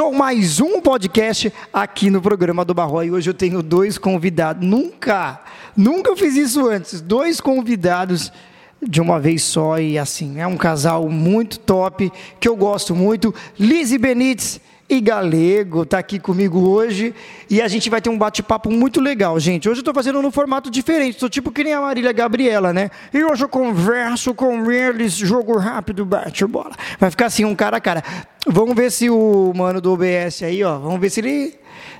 Começou mais um podcast aqui no programa do Barro. E hoje eu tenho dois convidados. Nunca, nunca fiz isso antes. Dois convidados de uma vez só. E assim, é um casal muito top, que eu gosto muito. Lizzie Benites e Galego tá aqui comigo hoje e a gente vai ter um bate-papo muito legal, gente. Hoje eu tô fazendo num formato diferente, tô tipo que nem a Marília Gabriela, né? E hoje eu converso com eles, jogo rápido, bate-bola. Vai ficar assim, um cara a cara. Vamos ver se o mano do OBS aí, ó, vamos ver se ele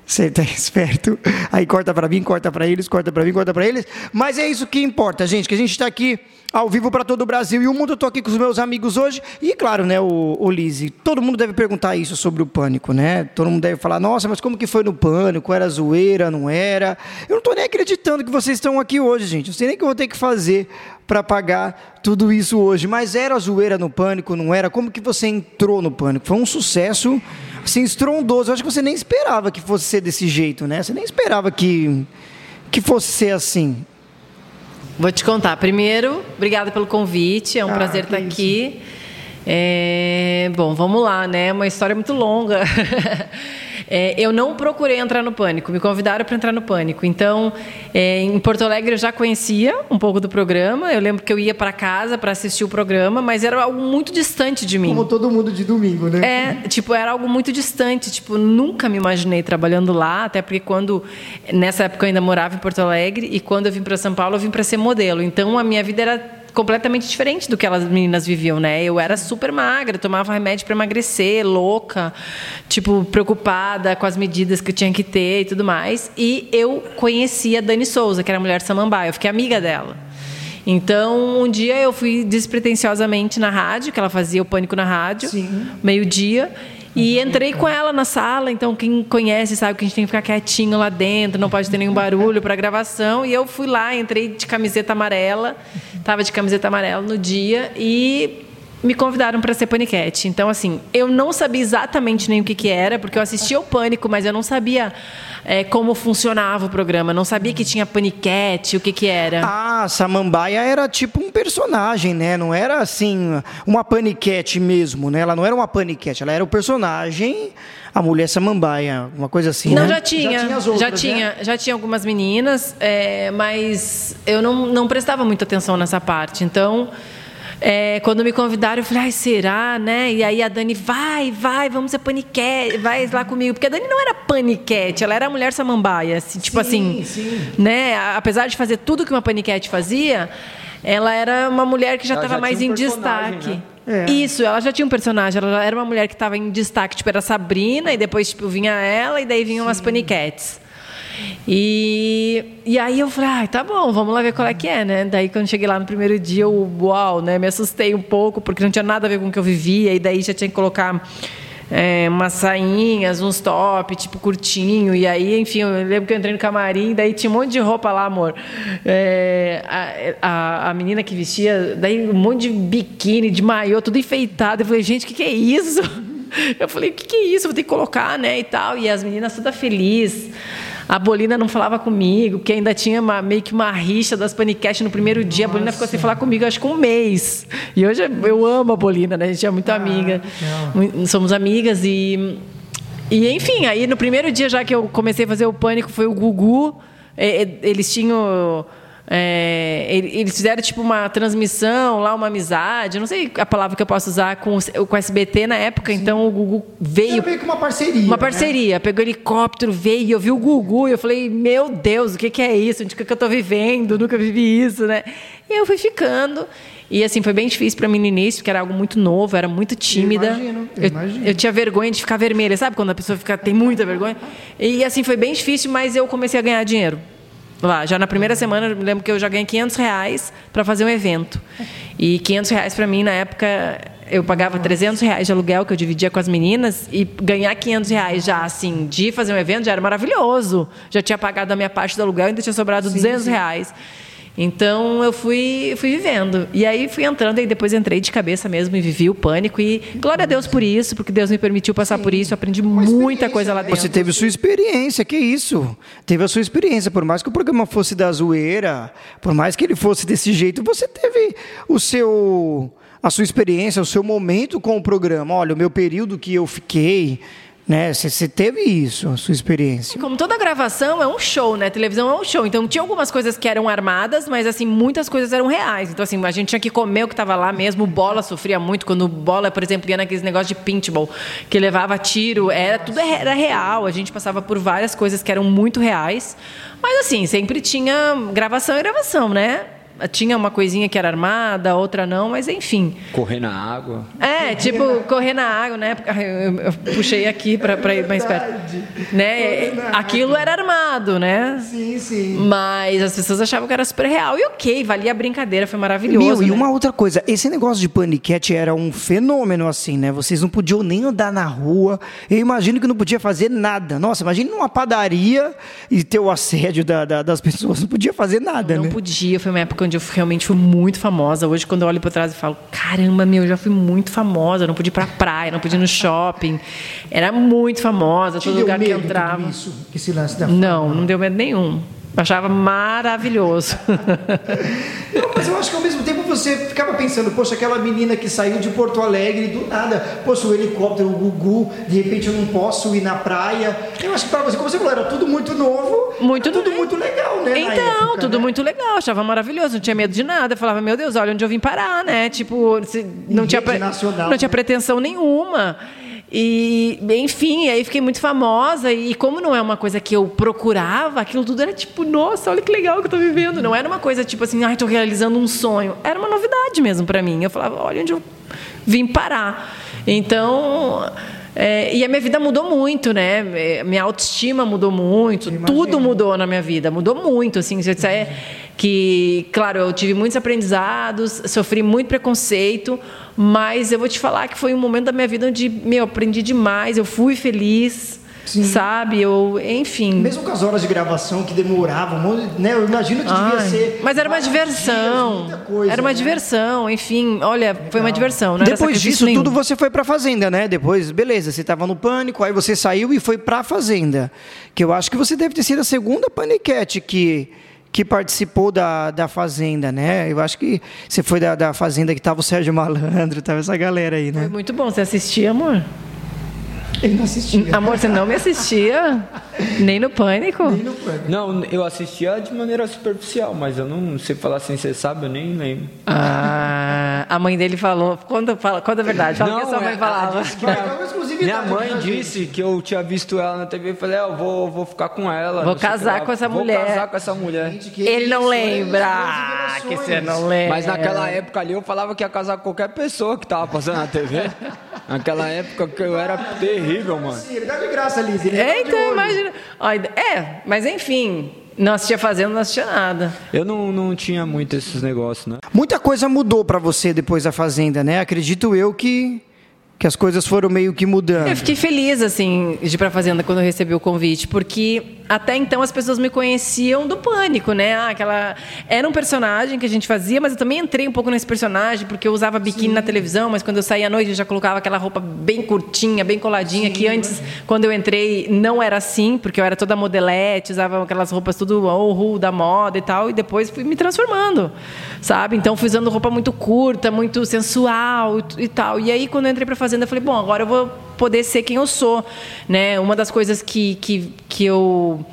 você tá esperto. Aí corta para mim, corta para eles, corta para mim, corta para eles. Mas é isso que importa, gente, que a gente está aqui ao vivo para todo o Brasil e o mundo. Eu tô aqui com os meus amigos hoje. E claro, né, o, o Lise, todo mundo deve perguntar isso sobre o pânico, né? Todo mundo deve falar: "Nossa, mas como que foi no pânico? Era zoeira, não era?". Eu não tô nem acreditando que vocês estão aqui hoje, gente. Eu sei nem o que eu vou ter que fazer para pagar tudo isso hoje, mas era zoeira no pânico, não era? Como que você entrou no pânico? Foi um sucesso assim, estrondoso. Eu acho que você nem esperava que fosse ser desse jeito, né? Você nem esperava que, que fosse ser assim. Vou te contar. Primeiro, obrigada pelo convite. É um ah, prazer estar aqui. É, bom, vamos lá, né? É uma história muito longa. É, eu não procurei entrar no pânico, me convidaram para entrar no pânico. Então, é, em Porto Alegre eu já conhecia um pouco do programa. Eu lembro que eu ia para casa para assistir o programa, mas era algo muito distante de mim. Como todo mundo de domingo, né? É, tipo, era algo muito distante. Tipo, nunca me imaginei trabalhando lá, até porque quando nessa época eu ainda morava em Porto Alegre e quando eu vim para São Paulo eu vim para ser modelo. Então a minha vida era completamente diferente do que elas meninas viviam, né? Eu era super magra, tomava remédio para emagrecer, louca, tipo preocupada com as medidas que eu tinha que ter e tudo mais. E eu conhecia a Dani Souza, que era a mulher samambaia, eu fiquei amiga dela. Então, um dia eu fui despretensiosamente na rádio, que ela fazia o pânico na rádio, meio-dia, e entrei com ela na sala, então quem conhece sabe que a gente tem que ficar quietinho lá dentro, não pode ter nenhum barulho para gravação. E eu fui lá, entrei de camiseta amarela, estava de camiseta amarela no dia e me convidaram para ser paniquete. Então, assim, eu não sabia exatamente nem o que, que era, porque eu assistia o Pânico, mas eu não sabia é, como funcionava o programa. Não sabia que tinha paniquete, o que, que era. Ah, Samambaia era tipo um personagem, né? Não era assim, uma paniquete mesmo, né? Ela não era uma paniquete, ela era o personagem, a mulher Samambaia, uma coisa assim. Não, né? já tinha. Já tinha, outras, já, tinha né? já tinha algumas meninas, é, mas eu não, não prestava muita atenção nessa parte. Então. É, quando me convidaram, eu falei, ai, será, né? E aí a Dani, vai, vai, vamos ser paniquete, vai lá comigo. Porque a Dani não era paniquete, ela era a mulher samambaia. Assim, tipo sim, assim, sim. né? Apesar de fazer tudo que uma paniquete fazia, ela era uma mulher que já estava mais um em destaque. Né? É. Isso, ela já tinha um personagem, ela era uma mulher que estava em destaque, tipo, era a Sabrina, e depois tipo, vinha ela, e daí vinham Sim. as paniquetes. E, e aí eu falei, ah, tá bom, vamos lá ver qual é que é, né? Daí quando cheguei lá no primeiro dia, eu, uau, né? Me assustei um pouco, porque não tinha nada a ver com o que eu vivia, e daí já tinha que colocar é, umas sainhas, uns top, tipo curtinho. E aí, enfim, eu lembro que eu entrei no camarim, daí tinha um monte de roupa lá, amor. É, a, a, a, menina que vestia, daí um monte de biquíni, de maiô, tudo enfeitado. Eu falei, gente, o que, que é isso? Eu falei, o que, que é isso? Vou ter que colocar, né? E tal. E as meninas toda felizes. A Bolina não falava comigo, porque ainda tinha uma, meio que uma rixa das paniquetes no primeiro dia. Nossa. A Bolina ficou sem falar comigo, acho que um mês. E hoje eu amo a Bolina, né? A gente é muito ah, amiga. Não. Somos amigas e. E enfim, aí no primeiro dia já que eu comecei a fazer o pânico foi o Gugu. Eles tinham é, eles fizeram tipo uma transmissão lá, uma amizade, não sei a palavra que eu posso usar com, com o SBT na época, Sim. então o Gugu veio. veio com uma parceria. Uma né? parceria, né? pegou helicóptero, veio, eu vi o Gugu e eu falei, meu Deus, o que, que é isso? Onde que eu estou vivendo? Nunca vivi isso, né? E eu fui ficando. E assim, foi bem difícil para mim no início, porque era algo muito novo, era muito tímida. Eu imagino, eu, imagino. eu, tinha vergonha de ficar vermelha, sabe? Quando a pessoa fica, tem muita vergonha. E assim, foi bem difícil, mas eu comecei a ganhar dinheiro lá. Já na primeira semana, eu me lembro que eu já ganhei 500 reais para fazer um evento. E 500 reais para mim, na época, eu pagava 300 reais de aluguel que eu dividia com as meninas e ganhar 500 reais já, assim, de fazer um evento já era maravilhoso. Já tinha pagado a minha parte do aluguel e ainda tinha sobrado sim, 200 sim. reais. Então eu fui, fui vivendo. E aí fui entrando e depois entrei de cabeça mesmo e vivi o pânico. E glória a Deus por isso, porque Deus me permitiu passar Sim. por isso. Eu aprendi Uma muita coisa lá dentro. Você teve sua experiência, que isso? Teve a sua experiência. Por mais que o programa fosse da zoeira, por mais que ele fosse desse jeito, você teve o seu a sua experiência, o seu momento com o programa. Olha, o meu período que eu fiquei né? Você teve isso, a sua experiência. Como toda gravação é um show, né? Televisão é um show. Então tinha algumas coisas que eram armadas, mas assim, muitas coisas eram reais. Então assim, a gente tinha que comer o que estava lá mesmo. Bola sofria muito quando bola, por exemplo, ia naqueles negócios de paintball, que levava tiro, era tudo era real. A gente passava por várias coisas que eram muito reais. Mas assim, sempre tinha gravação e gravação, né? Tinha uma coisinha que era armada, outra não, mas enfim. Correr na água. É, tipo, correr na água, né? Eu, eu puxei aqui para ir mais perto. Né? Aquilo era armado, né? Sim, sim. Mas as pessoas achavam que era super real. E ok, valia a brincadeira, foi maravilhoso. Meu, né? e uma outra coisa, esse negócio de paniquete era um fenômeno assim, né? Vocês não podiam nem andar na rua. Eu imagino que não podia fazer nada. Nossa, imagine numa padaria e ter o assédio da, da, das pessoas. Não podia fazer nada, não, né? Não podia, foi uma época onde eu realmente fui muito famosa. Hoje, quando eu olho para trás e falo, caramba, meu, eu já fui muito famosa. não podia ir para praia, não podia ir no shopping. Era muito famosa, Te todo lugar que entrava. Isso, esse lance da não, não deu medo nenhum. Achava maravilhoso. Não, mas eu acho que ao mesmo tempo você ficava pensando, poxa, aquela menina que saiu de Porto Alegre do nada, poxa, o helicóptero, o Gugu, de repente eu não posso ir na praia. Eu acho que para você, como você falou, era tudo muito novo, muito tudo muito legal, né? Então, época, tudo né? muito legal, achava maravilhoso, não tinha medo de nada. Eu falava, meu Deus, olha onde eu vim parar, né? Tipo, não tinha, pre... não tinha pretensão nenhuma. E, enfim, aí fiquei muito famosa. E como não é uma coisa que eu procurava, aquilo tudo era tipo, nossa, olha que legal que eu tô vivendo. Não era uma coisa tipo assim, ai, tô realizando um sonho. Era uma novidade mesmo para mim. Eu falava, olha onde eu vim parar. Então. É, e a minha vida mudou muito, né? Minha autoestima mudou muito, tudo mudou na minha vida, mudou muito. Assim, se eu disser que, claro, eu tive muitos aprendizados, sofri muito preconceito, mas eu vou te falar que foi um momento da minha vida onde meu, aprendi demais, eu fui feliz. Sim. Sabe, eu, enfim. Mesmo com as horas de gravação que demoravam, né? Eu imagino que devia Ai, ser. Mas era uma diversão. Dias, coisa, era uma né? diversão, enfim. Olha, Legal. foi uma diversão. Não Depois disso nenhum. tudo você foi para fazenda, né? Depois, beleza, você estava no pânico, aí você saiu e foi para fazenda. Que eu acho que você deve ter sido a segunda paniquete que que participou da, da Fazenda, né? Eu acho que você foi da, da Fazenda que tava o Sérgio Malandro, tava essa galera aí, né? Foi muito bom. Você assistia, amor? Ele não assistia. Amor, você não me assistia? Nem no pânico? Nem no pânico. Não, eu assistia de maneira superficial, mas eu não sei falar assim, você sabe, eu nem lembro. Ah, a mãe dele falou. Conta, fala, conta a verdade, fala não, o que a sua mãe é, falava. minha mãe disse que eu tinha visto ela na TV e falei, é, eu vou, vou ficar com ela. Vou casar com essa vou mulher. Vou casar com essa mulher. Gente, ele não lembra. Que você não lembra. Mas naquela época ali eu falava que ia casar com qualquer pessoa que tava passando na TV. naquela época que eu era terrível, mano. Sim, ele dá de graça, Liz. É, então, imagina. É, mas enfim, não assistia fazendo, não assistia nada. Eu não, não tinha muito esses negócios, né? Muita coisa mudou para você depois da Fazenda, né? Acredito eu que que as coisas foram meio que mudando. Eu fiquei feliz, assim, de ir pra Fazenda quando eu recebi o convite, porque até então as pessoas me conheciam do Pânico, né? Ah, aquela... Era um personagem que a gente fazia, mas eu também entrei um pouco nesse personagem, porque eu usava biquíni Sim. na televisão, mas quando eu saía à noite eu já colocava aquela roupa bem curtinha, bem coladinha, Sim, que antes, quando eu entrei, não era assim, porque eu era toda modelete, usava aquelas roupas tudo oh, da moda e tal, e depois fui me transformando, sabe? Então fui usando roupa muito curta, muito sensual e, e tal. E aí, quando eu entrei pra Fazenda, fazenda, eu falei, bom, agora eu vou poder ser quem eu sou, né? Uma das coisas que, que, que eu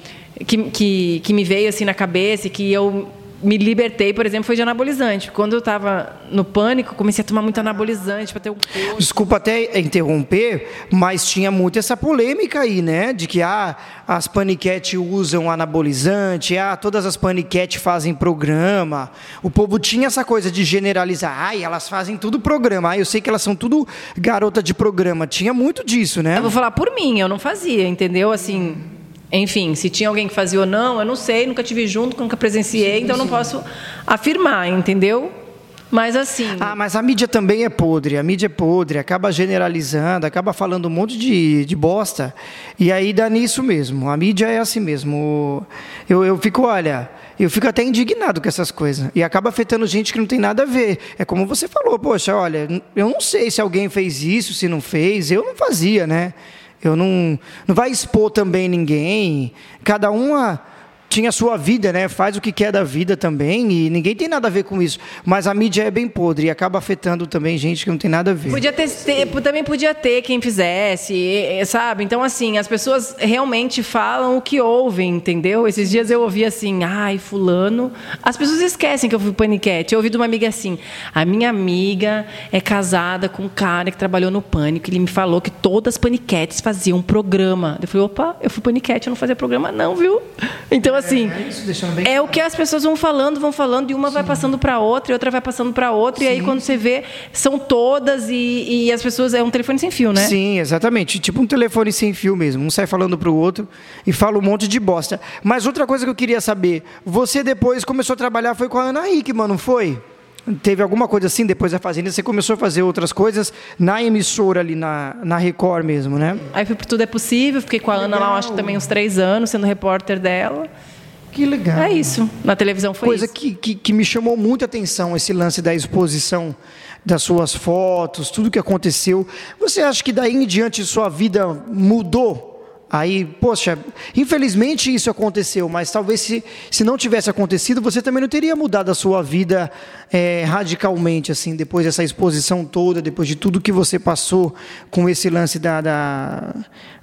que, que, que me veio assim na cabeça e que eu me libertei, por exemplo, foi de anabolizante. Quando eu estava no pânico, comecei a tomar muito anabolizante para ter um corpo. Desculpa até interromper, mas tinha muito essa polêmica aí, né? De que ah, as paniquete usam anabolizante, ah, todas as paniquete fazem programa. O povo tinha essa coisa de generalizar, ai, elas fazem tudo programa. Ah, eu sei que elas são tudo garota de programa. Tinha muito disso, né? Eu vou falar por mim, eu não fazia, entendeu? Assim, enfim, se tinha alguém que fazia ou não, eu não sei, nunca tive junto, nunca presenciei, sim, então sim. não posso afirmar, entendeu? Mas assim. Ah, mas a mídia também é podre, a mídia é podre, acaba generalizando, acaba falando um monte de, de bosta, e aí dá nisso mesmo. A mídia é assim mesmo. Eu, eu fico, olha, eu fico até indignado com essas coisas. E acaba afetando gente que não tem nada a ver. É como você falou, poxa, olha, eu não sei se alguém fez isso, se não fez, eu não fazia, né? Eu não, não vai expor também ninguém. Cada uma tinha sua vida, né? Faz o que quer da vida também e ninguém tem nada a ver com isso. Mas a mídia é bem podre e acaba afetando também gente que não tem nada a ver. Podia ter, ter também podia ter quem fizesse, sabe? Então assim, as pessoas realmente falam o que ouvem, entendeu? Esses dias eu ouvi assim, ai, fulano. As pessoas esquecem que eu fui paniquete. Eu ouvi de uma amiga assim: "A minha amiga é casada com um cara que trabalhou no Pânico, ele me falou que todas as paniquetes faziam um programa". Eu falei: "Opa, eu fui paniquete, eu não fazia programa não, viu?". Então assim, é, é o que as pessoas vão falando, vão falando, e uma Sim. vai passando para outra, e outra vai passando para outra, Sim. e aí quando você vê, são todas, e, e, as pessoas. É um telefone sem fio, né? Sim, exatamente. Tipo um telefone sem fio mesmo. Um sai falando para o outro e fala um monte de bosta. Mas outra coisa que eu queria saber: você depois começou a trabalhar, foi com a Ana Hickman, não foi? Teve alguma coisa assim depois da Fazenda? Você começou a fazer outras coisas na emissora ali, na, na Record mesmo, né? Aí fui por Tudo é Possível, fiquei com a. Ana lá, acho que também uns três anos, sendo repórter dela. Que legal. É isso. Na televisão foi Coisa isso. Coisa que, que, que, me chamou muita atenção, esse lance da exposição das suas fotos, tudo que aconteceu. Você acha que daí em diante sua vida mudou? Aí, poxa, infelizmente isso aconteceu, mas talvez se, se não tivesse acontecido, você também não teria mudado a sua vida é, radicalmente, assim, depois dessa exposição toda, depois de tudo que você passou com esse lance da, da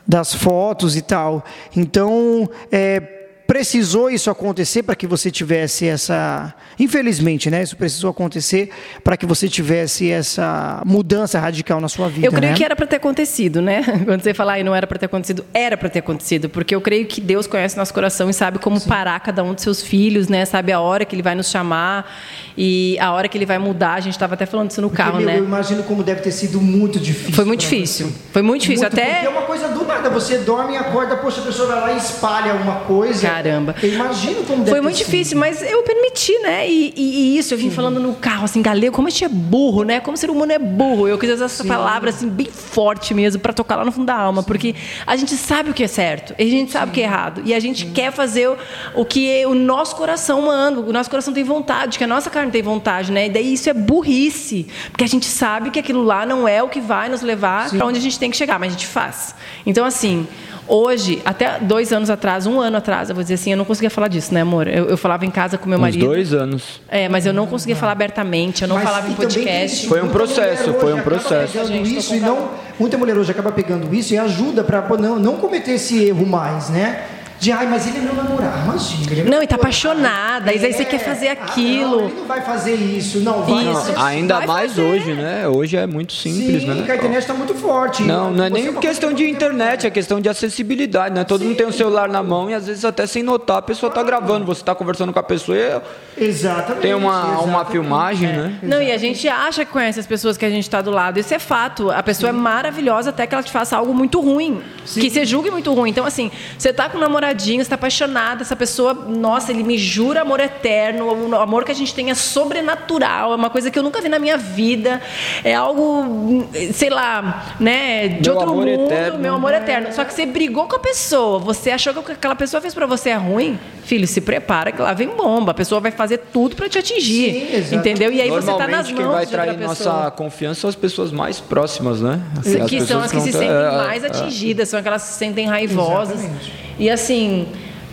das fotos e tal. Então, é, precisou isso acontecer para que você tivesse essa. Infelizmente, né? Isso precisou acontecer para que você tivesse essa mudança radical na sua vida. Eu creio né? que era para ter acontecido, né? Quando você falar e não era para ter acontecido, era para ter acontecido, porque eu creio que Deus conhece nosso coração e sabe como Sim. parar cada um dos seus filhos, né? Sabe a hora que Ele vai nos chamar e a hora que Ele vai mudar. A gente estava até falando isso no porque, carro, meu, né? Eu imagino como deve ter sido muito difícil. Foi muito difícil. Você. Foi muito difícil. Muito, até. Porque é uma coisa do nada. Você dorme e acorda, poxa, a pessoa vai lá e espalha uma coisa. Caramba. Eu imagino como Foi muito difícil, mas eu permiti, né? E, e, e isso, eu vim Sim. falando no carro, assim, galego, como a gente é burro, né? Como o ser humano é burro. Eu quis usar essa Sim. palavra, assim, bem forte mesmo, para tocar lá no fundo da alma, Sim. porque a gente sabe o que é certo, a gente sabe o que é errado, e a gente quer fazer o, o que o nosso coração manda, o nosso coração tem vontade, que a nossa carne tem vontade, né? E daí isso é burrice, porque a gente sabe que aquilo lá não é o que vai nos levar para onde a gente tem que chegar, mas a gente faz. Então, assim, Hoje, até dois anos atrás, um ano atrás, eu vou dizer assim, eu não conseguia falar disso, né, amor? Eu, eu falava em casa com meu Uns marido. dois anos. É, mas eu não conseguia falar abertamente, eu não mas falava em podcast. Foi um processo, foi um processo. Isso e não, muita mulher hoje acaba pegando isso e ajuda para não, não cometer esse erro mais, né? De ai, mas ele é meu namorado, imagina. Ele é não, e tá apaixonada, é, e aí você quer fazer aquilo. Ah, não, ele não vai fazer isso, não vai. Isso. ainda vai mais fazer. hoje, né? Hoje é muito simples, Sim, né? a internet está muito forte. Não, não é nem questão de internet, é questão de acessibilidade, né? Todo Sim. mundo tem o um celular na mão e às vezes até sem notar a pessoa está gravando, você está conversando com a pessoa e exatamente, tem uma, exatamente. uma filmagem, é. né? Não, e a gente acha que conhece as pessoas que a gente está do lado, isso é fato. A pessoa Sim. é maravilhosa até que ela te faça algo muito ruim, Sim. que você julgue muito ruim. Então, assim, você está com um namoradinho, você está apaixonada, essa pessoa, nossa, ele me jura amor eterno, o amor que a gente tem é sobrenatural, é uma coisa que eu nunca vi na minha vida, é algo, sei lá, né, de meu outro mundo, eterno. meu amor eterno. Só que você brigou com a pessoa, você achou que o que aquela pessoa fez para você é ruim, filho, se prepara que lá vem bomba, a pessoa vai fazer tudo para te atingir, Sim, entendeu? E aí você tá nas mãos quem vai trair nossa confiança são as pessoas mais próximas, né? As que são as que se sentem é, mais é, atingidas, são aquelas que se sentem raivosas. Exatamente. E assim,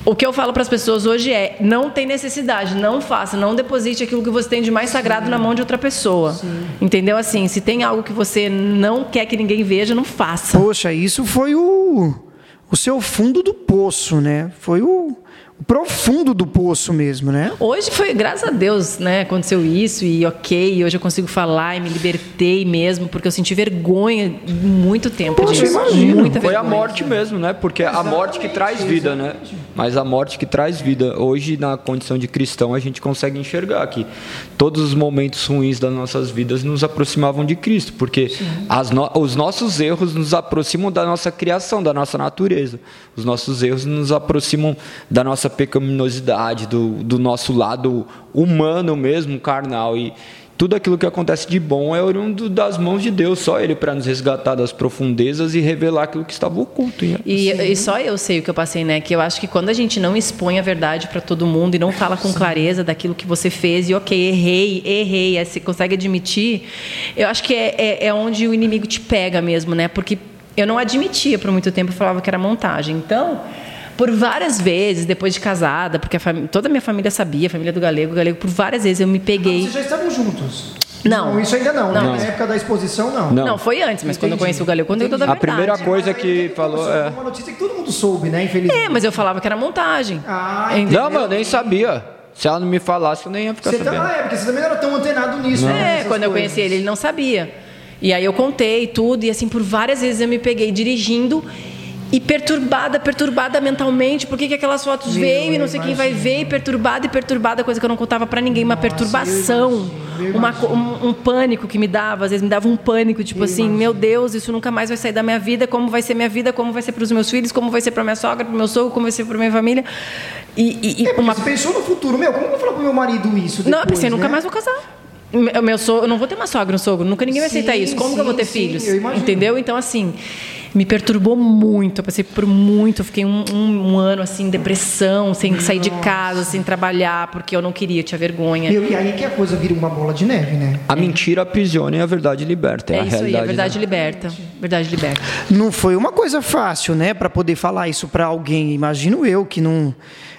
o que eu falo para as pessoas hoje é: não tem necessidade, não faça, não deposite aquilo que você tem de mais sagrado Sim. na mão de outra pessoa. Sim. Entendeu? Assim, se tem algo que você não quer que ninguém veja, não faça. Poxa, isso foi o, o seu fundo do poço, né? Foi o, profundo do poço mesmo, né? Hoje foi, graças a Deus, né? Aconteceu isso e ok, hoje eu consigo falar e me libertei mesmo, porque eu senti vergonha muito tempo Poxa, disso. Imagino. Muita foi a morte mesmo, né? Porque Exatamente, a morte que traz vida, né? Mas a morte que traz vida. Hoje, na condição de cristão, a gente consegue enxergar que todos os momentos ruins das nossas vidas nos aproximavam de Cristo, porque no... os nossos erros nos aproximam da nossa criação, da nossa natureza. Os nossos erros nos aproximam da nossa pecaminosidade, do, do nosso lado humano mesmo, carnal. E tudo aquilo que acontece de bom é oriundo das mãos de Deus, só Ele para nos resgatar das profundezas e revelar aquilo que estava oculto. E, e, só eu sei o que eu passei, né? Que eu acho que quando a gente não expõe a verdade para todo mundo e não fala com clareza daquilo que você fez e ok, errei, errei, você consegue admitir, eu acho que é, é, é onde o inimigo te pega mesmo, né? Porque eu não admitia por muito tempo, eu falava que era montagem. Então por várias vezes, depois de casada, porque toda a minha família sabia, a família do Galego, o Galego, por várias vezes eu me peguei. Ah, vocês já estavam juntos? Não. não. isso ainda não. não. Na época da exposição, não. Não, não foi antes, mas Entendi. quando eu conheci o Galego, quando eu toda a verdade. A primeira coisa que falou. É uma notícia que todo mundo soube, né? Infelizmente. É, mas eu falava que era montagem. Ah, Não, mas eu nem sabia. Se ela não me falasse, eu nem ia ficar você sabendo. Tá, é, porque você também não era tão antenado nisso, não. né? É, quando coisas. eu conheci ele, ele não sabia. E aí eu contei tudo, e assim, por várias vezes eu me peguei dirigindo e perturbada, perturbada mentalmente, por que aquelas fotos Meu, veio e não sei imagino. quem vai ver, e perturbada e perturbada, coisa que eu não contava para ninguém, uma Nossa, perturbação, uma, um, um, pânico que me dava, às vezes me dava um pânico, tipo eu assim, imagino. meu Deus, isso nunca mais vai sair da minha vida, como vai ser minha vida, como vai ser para os meus filhos, como vai ser para minha sogra, para meu sogro, como vai ser para minha família. E, e, é, uma... Você pensou no futuro, meu, como eu vou falar pro meu marido isso depois, Não, eu pensei, né? nunca mais vou casar. Meu sogro, eu não vou ter uma sogra, um sogro, nunca ninguém vai aceitar isso. Como sim, que eu vou ter sim, filhos? Entendeu? Então, assim, me perturbou muito. Eu passei por muito. Eu fiquei um, um, um ano assim, depressão, sem Nossa. sair de casa, sem trabalhar, porque eu não queria, tinha vergonha. Meu, e aí que a coisa vira uma bola de neve, né? A é. mentira aprisiona e a verdade liberta. É, é a isso realidade aí, a verdade liberta. Verdade liberta. Não foi uma coisa fácil, né, para poder falar isso para alguém. Imagino eu que não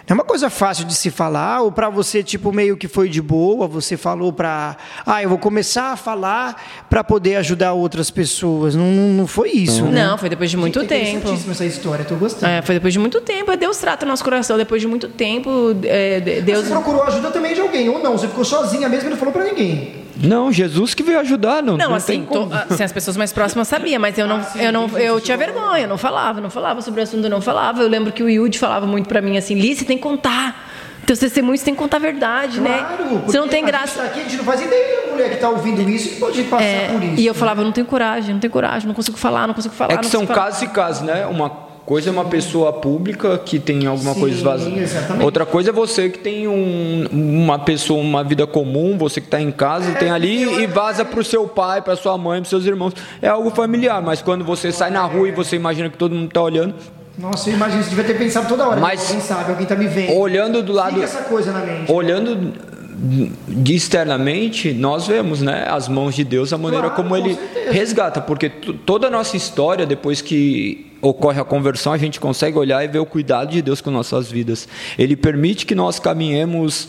é uma coisa fácil de se falar, ou para você, tipo, meio que foi de boa, você falou para. Ah, eu vou começar a falar para poder ajudar outras pessoas. Não, não foi isso. Né? Não, foi depois de muito Gente, tempo. essa história, tô gostando. É, foi depois de muito tempo. Deus trata nosso coração depois de muito tempo. É, Deus... Você procurou ajuda também de alguém, ou não? Você ficou sozinha mesmo e não falou para ninguém. Não, Jesus que veio ajudar, não. Não, não assim, tô, assim, as pessoas mais próximas sabiam, mas eu não, ah, sim, eu não, eu tinha vergonha, eu não falava, não falava sobre o assunto, eu não falava. Eu lembro que o Yudi falava muito para mim assim, Liz, você tem que contar. Teus testemunhos tem que contar a verdade, né? claro, né? Você não tem graça. A gente, tá aqui, a gente não faz ideia da mulher que está ouvindo isso e pode passar é, por isso. E eu falava, não tenho coragem, não tenho coragem, não consigo falar, não consigo falar. É que são casos e casos, né? Uma coisa é uma pessoa pública que tem alguma Sim, coisa vazia. Outra coisa é você que tem um, uma pessoa, uma vida comum, você que está em casa, é, tem ali e vaza para o seu pai, para sua mãe, para seus irmãos. É algo familiar, mas quando você sai na rua e você imagina que todo mundo está olhando, nossa, eu imagino, você devia ter pensado toda hora. Mas, alguém sabe, alguém está me vendo. Olhando do lado. Fica essa coisa na mente. Olhando de externamente, nós vemos né, as mãos de Deus, a maneira claro, como Ele certeza. resgata, porque toda a nossa história, depois que ocorre a conversão, a gente consegue olhar e ver o cuidado de Deus com nossas vidas. Ele permite que nós caminhemos.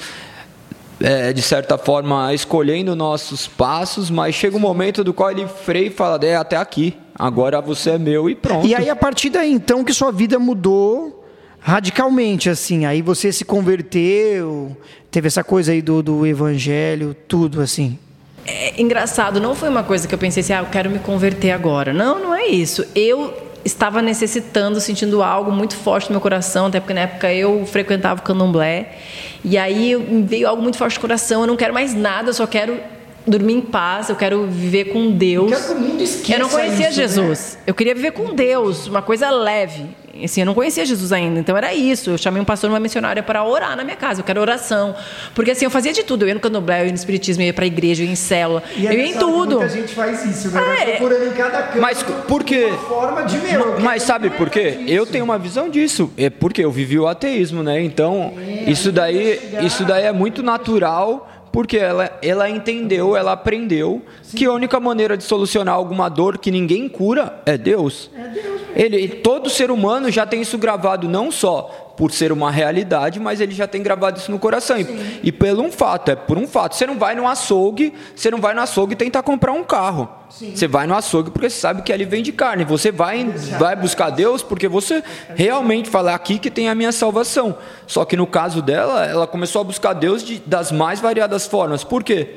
É, de certa forma, escolhendo nossos passos, mas chega um momento do qual ele freia e fala: é até aqui, agora você é meu e pronto. E aí, a partir daí, então, que sua vida mudou radicalmente, assim. Aí você se converteu, teve essa coisa aí do, do evangelho, tudo assim. É engraçado, não foi uma coisa que eu pensei assim, ah, eu quero me converter agora. Não, não é isso. Eu estava necessitando, sentindo algo muito forte no meu coração, até porque na época eu frequentava o candomblé. E aí veio algo muito forte no coração, eu não quero mais nada, eu só quero dormir em paz, eu quero viver com Deus. Eu, quero que o mundo eu não conhecia isso, Jesus. Né? Eu queria viver com Deus, uma coisa leve. Assim, eu não conhecia Jesus ainda, então era isso. Eu chamei um pastor, uma missionária para orar na minha casa. Eu quero oração, porque assim eu fazia de tudo. Eu ia no candomblé, eu ia no espiritismo, eu ia para a igreja, eu ia em célula, e é eu ia em tudo. Muita gente faz isso, né? É. procurando em cada canto. Mas por quê? Uma forma de meu. Mas sabe por quê? Eu tenho uma visão disso. É porque eu vivi o ateísmo, né? Então é, isso daí, isso daí é muito natural porque ela, ela entendeu, ela aprendeu Sim. que a única maneira de solucionar alguma dor que ninguém cura é Deus. É Deus ele, todo ser humano já tem isso gravado não só por ser uma realidade, mas ele já tem gravado isso no coração. E, e, pelo um fato, é por um fato. Você não vai no açougue, você não vai no açougue tentar comprar um carro. Sim. Você vai no açougue porque você sabe que ali vem de carne. Você vai, vai buscar Deus porque você realmente fala é aqui que tem a minha salvação. Só que no caso dela, ela começou a buscar Deus de, das mais variadas formas. Por quê?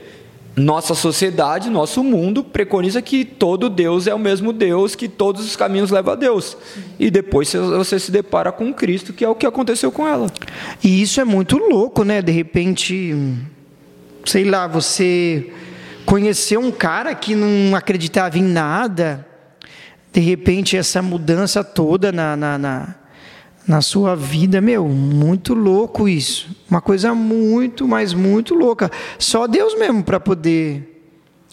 Nossa sociedade, nosso mundo preconiza que todo Deus é o mesmo Deus, que todos os caminhos levam a Deus. E depois você se depara com Cristo, que é o que aconteceu com ela. E isso é muito louco, né? De repente, sei lá, você conheceu um cara que não acreditava em nada, de repente essa mudança toda na, na, na na sua vida, meu, muito louco isso. Uma coisa muito, mas muito louca. Só Deus mesmo para poder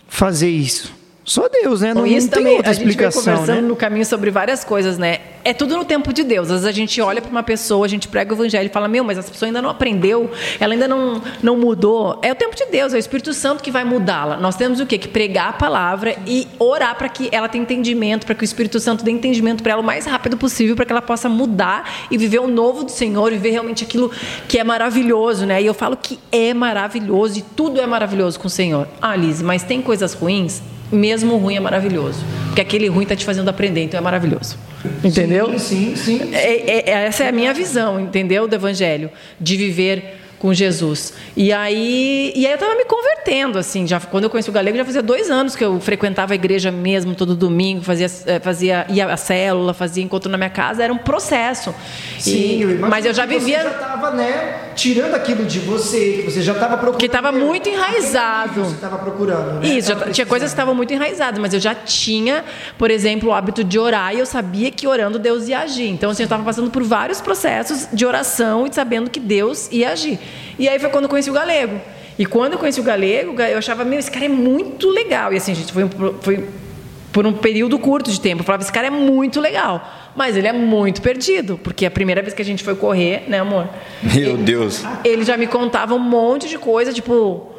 fazer isso. Só Deus, né? Não, isso não também, a gente explicação, conversando né? no caminho sobre várias coisas, né? É tudo no tempo de Deus. Às vezes a gente olha para uma pessoa, a gente prega o evangelho e fala, meu, mas essa pessoa ainda não aprendeu, ela ainda não, não mudou. É o tempo de Deus, é o Espírito Santo que vai mudá-la. Nós temos o quê? Que pregar a palavra e orar para que ela tenha entendimento, para que o Espírito Santo dê entendimento para ela o mais rápido possível, para que ela possa mudar e viver o novo do Senhor, viver realmente aquilo que é maravilhoso, né? E eu falo que é maravilhoso e tudo é maravilhoso com o Senhor. Ah, Lise, mas tem coisas ruins? Mesmo ruim é maravilhoso. Porque aquele ruim está te fazendo aprender, então é maravilhoso. Entendeu? Sim, sim. sim. É, é, essa é a minha visão, entendeu? Do Evangelho. De viver com Jesus. E aí, e aí eu estava me convertendo, assim, já quando eu conheci o Galego, já fazia dois anos que eu frequentava a igreja mesmo, todo domingo, fazia, eh, fazia ia à célula, fazia encontro na minha casa, era um processo. Sim, E- eu mas eu já vivia... Você já estava, né, tirando aquilo de você, que você já estava procurando. Que estava muito enraizado. Você estava procurando, né? Isso, já tinha coisas que estavam muito enraizadas, mas eu já tinha, por exemplo, o hábito de orar e eu sabia que orando Deus ia agir. Então, assim, eu estava passando por vários processos de oração e sabendo que Deus ia agir. E aí foi quando eu conheci o Galego. E quando eu conheci o Galego, eu achava, meu, esse cara é muito legal. E assim, gente, foi, foi por um período curto de tempo. Eu falava, esse cara é muito legal. Mas ele é muito perdido, porque a primeira vez que a gente foi correr, né, amor? Meu Deus. Ele já me contava um monte de coisa, tipo,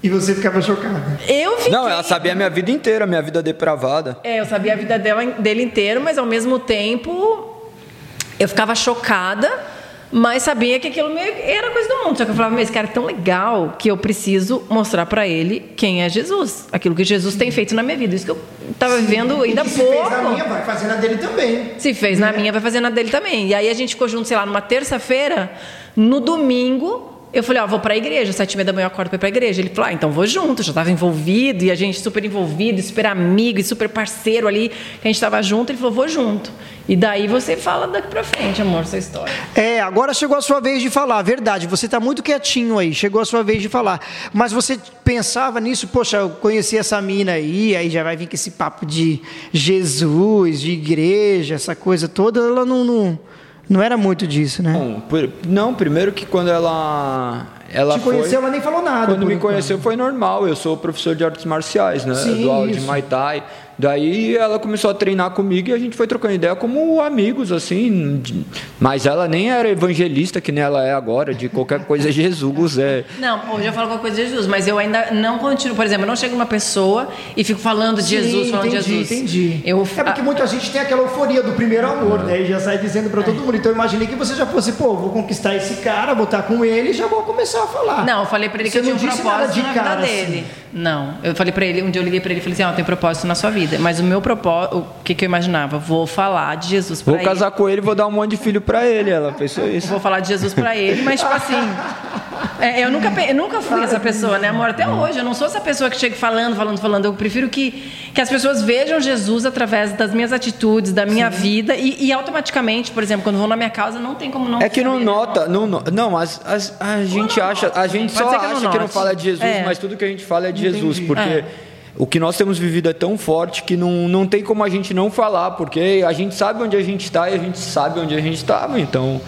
E você ficava chocada. eu fiquei... Não, ela sabia a minha vida inteira, minha vida depravada. É, eu sabia a vida dela, dele inteiro, mas ao mesmo tempo eu ficava chocada, mas sabia que aquilo meio- era coisa do mundo. Só que eu falava, mas esse cara é tão legal que eu preciso mostrar pra ele quem é Jesus, aquilo que Jesus tem feito na minha vida. Isso que eu estava vivendo ainda e se pouco. fez na minha, vai fazer na dele também. Se fez na minha, vai fazer na dele também. E aí a gente ficou junto, sei lá, numa terça-feira, no domingo. Eu falei, ó, vou pra igreja, sete e meia da manhã eu acordo pra ir pra igreja. Ele falou, ah, então vou junto, já tava envolvido, e a gente super envolvido, super amigo, e super parceiro ali, a gente tava junto. Ele falou, vou junto. E daí você fala daqui pra frente, amor, essa história. É, agora chegou a sua vez de falar, verdade. Você está muito quietinho aí, chegou a sua vez de falar. Mas você pensava nisso, poxa, eu conheci essa mina aí, aí já vai vir com esse papo de Jesus, de igreja, essa coisa toda. Ela não, não, não era muito disso, né? Não, por- não, primeiro que quando ela. Ela Te foi, conheceu, ela nem falou nada. Quando me conheceu foi normal, eu sou professor de artes marciais, né? Sim, do aula de isso. Muay Thai. Daí ela começou a treinar comigo e a gente foi trocando ideia como amigos, assim. Mas ela nem era evangelista, que nem ela é agora, de qualquer coisa Jesus. É. Não, hoje eu falo alguma coisa de Jesus, mas eu ainda não continuo. Por exemplo, eu não chego uma pessoa e fico falando de Sim, Jesus, falando entendi, de Jesus. entendi. Eu, É porque muita gente tem aquela euforia do primeiro amor, né? E já sai dizendo pra todo mundo. Então eu imaginei que você já fosse, pô, vou conquistar esse cara, vou estar com ele e já vou começar a falar. Não, eu falei pra ele que Você eu tinha não um propósito de na vida cara, dele. assim. Não, eu falei pra ele, um dia eu liguei pra ele e falei assim, ó, tem propósito na sua vida. Mas o meu propósito, o que, que eu imaginava? Vou falar de Jesus pra Vou ele. casar com ele e vou dar um monte de filho pra ele. Ela pensou isso. Vou falar de Jesus pra ele, mas tipo assim. É, eu, nunca, eu nunca fui essa pessoa, né, amor? Até hoje. Eu não sou essa pessoa que chega falando, falando, falando. Eu prefiro que, que as pessoas vejam Jesus através das minhas atitudes, da minha vida. E, e automaticamente, por exemplo, quando vão na minha casa, não tem como não. É que não nota, não, não, mas as- a gente não acha, a sim. gente Pode só que eu não acha que não fala de Jesus, É. mas tudo que a gente fala é de Jesus, Entendi. porque É. o que nós temos vivido é tão forte que não, não tem como a gente não falar, porque a gente sabe onde a gente está e a gente sabe onde a gente estava, então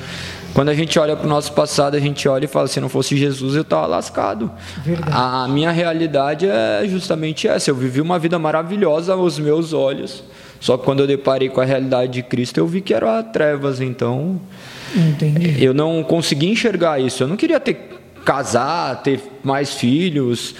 quando a gente olha para o nosso passado, a gente olha e fala: se não fosse Jesus, eu estava lascado. Verdade. A minha realidade é justamente essa. Eu vivi uma vida maravilhosa aos meus olhos. Só que quando eu deparei com a realidade de Cristo, eu vi que era trevas. Então, Entendi. eu não consegui enxergar isso. Eu não queria ter casar, ter mais filhos.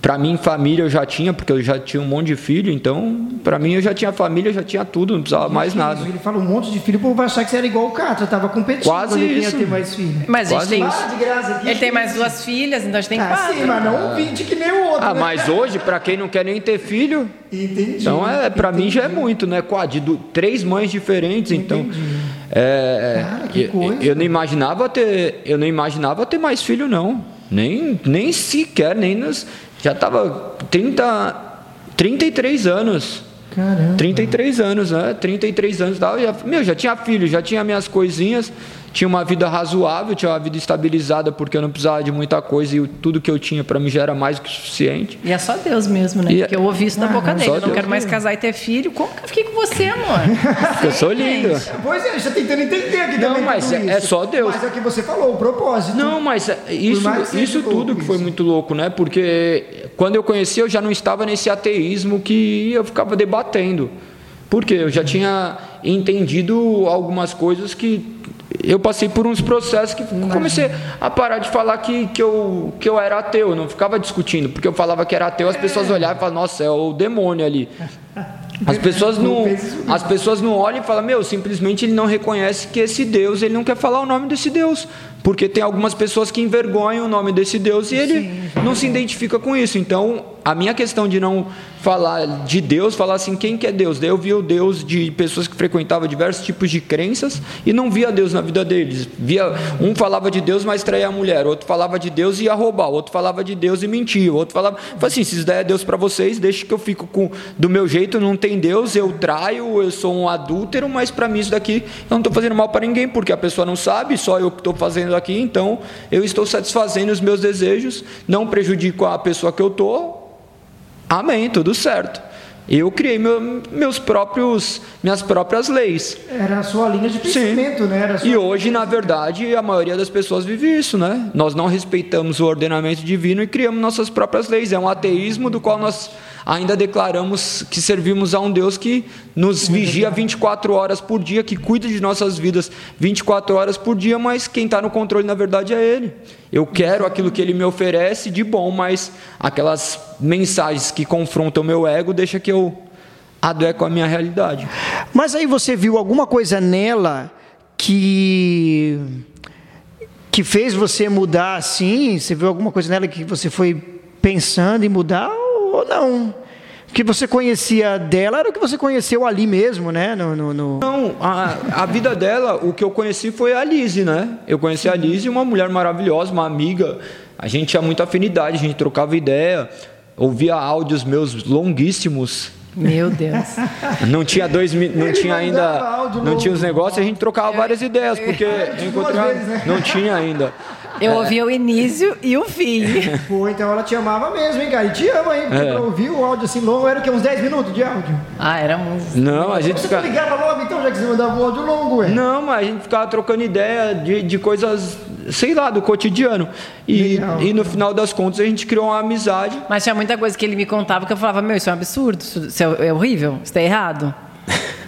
Para mim, família eu já tinha, porque eu já tinha um monte de filho. Então, para mim, eu já tinha família, já tinha tudo, não precisava mais nada. Ele fala um monte de filho, o povo vai achar que você era igual o Catra, tava competindo Quase ele isso. ter mais filho. Mas a gente Quase tem. Ah, de graça Ele tem mais duas filhas, então a gente tem Ah, quatro. sim, mas não um 20 que nem o outro. Ah, né? mas hoje, para quem não quer nem ter filho, Entendi. então é, para mim já é entendi. muito, né? Qua- De du- três mães diferentes, então. É, Cara, que eu- coisa. eu não imaginava ter, eu não imaginava ter mais filho não, nem nem sequer, nem nos, já tava 30, 33 anos. Caramba. 33 anos, né? 33 anos, tal, já, meu, já tinha filho, já tinha minhas coisinhas, tinha uma vida razoável, tinha uma vida estabilizada, porque eu não precisava de muita coisa e o- tudo que eu tinha para mim já era mais do que suficiente. E é só Deus mesmo, né? E- Porque eu ouvi isso da Ah, boca dele. Eu não Deus quero mais mesmo. casar e ter filho. Como que eu fiquei com você, amor? Porque eu sou lindo. Pois é, a gente tá tentando entender aqui Não, também mas tudo é- isso. é só Deus. Mas é o que você falou, o propósito. Não, mas é- isso, isso tudo que foi isso. muito louco, né? Porque quando eu conheci, eu já não estava nesse ateísmo que eu ficava debatendo. Porque eu já tinha entendido algumas coisas que eu passei por uns processos que comecei a parar de falar que, que, eu, que eu era ateu, eu não ficava discutindo, porque eu falava que era ateu, as pessoas olhavam e falavam, nossa, é o demônio ali. As pessoas não, as pessoas não olham e falam, meu, simplesmente ele não reconhece que esse Deus, ele não quer falar o nome desse Deus. Porque tem algumas pessoas que envergonham o nome desse Deus e ele não se identifica com isso. Então, a minha questão de não falar de Deus, falar assim, quem que é Deus? Daí eu vi o Deus de pessoas que frequentavam diversos tipos de crenças e não via Deus na vida deles. Via um falava de Deus, mas traía a mulher, outro falava de Deus e ia roubar, outro falava de Deus e mentia, outro falava, falava assim, se isso daí é Deus para vocês, deixa que eu fico com do meu jeito, não tem Deus, eu traio, eu sou um adúltero, mas para mim isso daqui eu não estou fazendo mal para ninguém, porque a pessoa não sabe, só eu que estou fazendo aqui, então eu estou satisfazendo os meus desejos, não prejudico a pessoa que eu estou, Amém, tudo certo. Eu criei meu, meus próprios, minhas próprias leis. Era a sua linha de pensamento, Sim. né? e hoje, na verdade, a maioria das pessoas vive isso, né? Nós não respeitamos o ordenamento divino e criamos nossas próprias leis. É um ateísmo do qual nós ainda declaramos que servimos a um Deus que nos vigia 24 horas por dia, que cuida de nossas vidas 24 horas por dia, mas quem está no controle, na verdade, é Ele. Eu quero aquilo que Ele me oferece de bom, mas aquelas mensagens que confrontam o meu ego, deixa que eu adequo a minha realidade. Mas aí você viu alguma coisa nela que que fez você mudar assim? Você viu alguma coisa nela que você foi pensando em mudar? Ou não? O que você conhecia dela era o que você conheceu ali mesmo, né? No, no, no... Não, a, a, vida dela, o que eu conheci foi a Lise, né? Eu conheci a Lise, uma mulher maravilhosa, uma amiga. A gente tinha muita afinidade, a gente trocava ideia, ouvia áudios meus longuíssimos. Meu Deus. Não tinha dois, não tinha ainda, não tinha os negócios, a gente trocava várias ideias, porque encontrava, né? não tinha ainda. Eu ouvi o início e o fim. Pô, então ela te amava mesmo, hein, cara? E te ama, hein? Porque é. pra ouvir o áudio assim longo era o quê? Uns 10 minutos de áudio? Ah, era muito. Não, a gente Você fica... ligava logo então, já que você mandava o áudio longo, ué? Não, mas a gente ficava trocando ideia de, de coisas, sei lá, do cotidiano. E, e no final das contas a gente criou uma amizade. Mas tinha muita coisa que ele me contava que eu falava, meu, isso é um absurdo, isso é, é horrível, isso tá errado.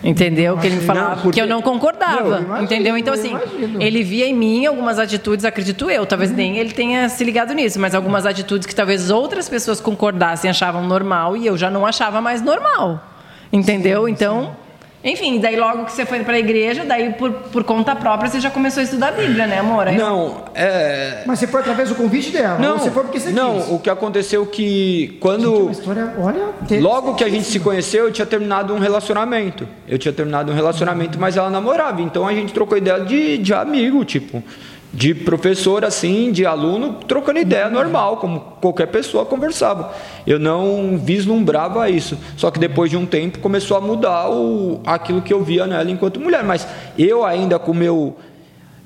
Entendeu? Que ele me falava não, porque... que eu não concordava. Não, imagino, entendeu? Então, assim, ele via em mim algumas atitudes, acredito eu, talvez uhum. nem ele tenha se ligado nisso, mas algumas atitudes que talvez outras pessoas concordassem, achavam normal e eu já não achava mais normal. Entendeu? Sim, então. Sim. Enfim, daí logo que você foi para a igreja, daí por, por conta própria você já começou a estudar a Bíblia, né, amor? Aí não, é... Mas você foi através do convite dela? Não, você foi porque você não. Quis? O que aconteceu que quando gente, história, olha, logo que a gente se conheceu, eu tinha terminado um relacionamento. Eu tinha terminado um relacionamento, mas ela namorava. Então a gente trocou ideia de, de amigo, tipo de professor assim, de aluno, trocando ideia normal, como qualquer pessoa conversava. Eu não vislumbrava isso. Só que depois de um tempo começou a mudar o, aquilo que eu via nela enquanto mulher. Mas eu ainda com meu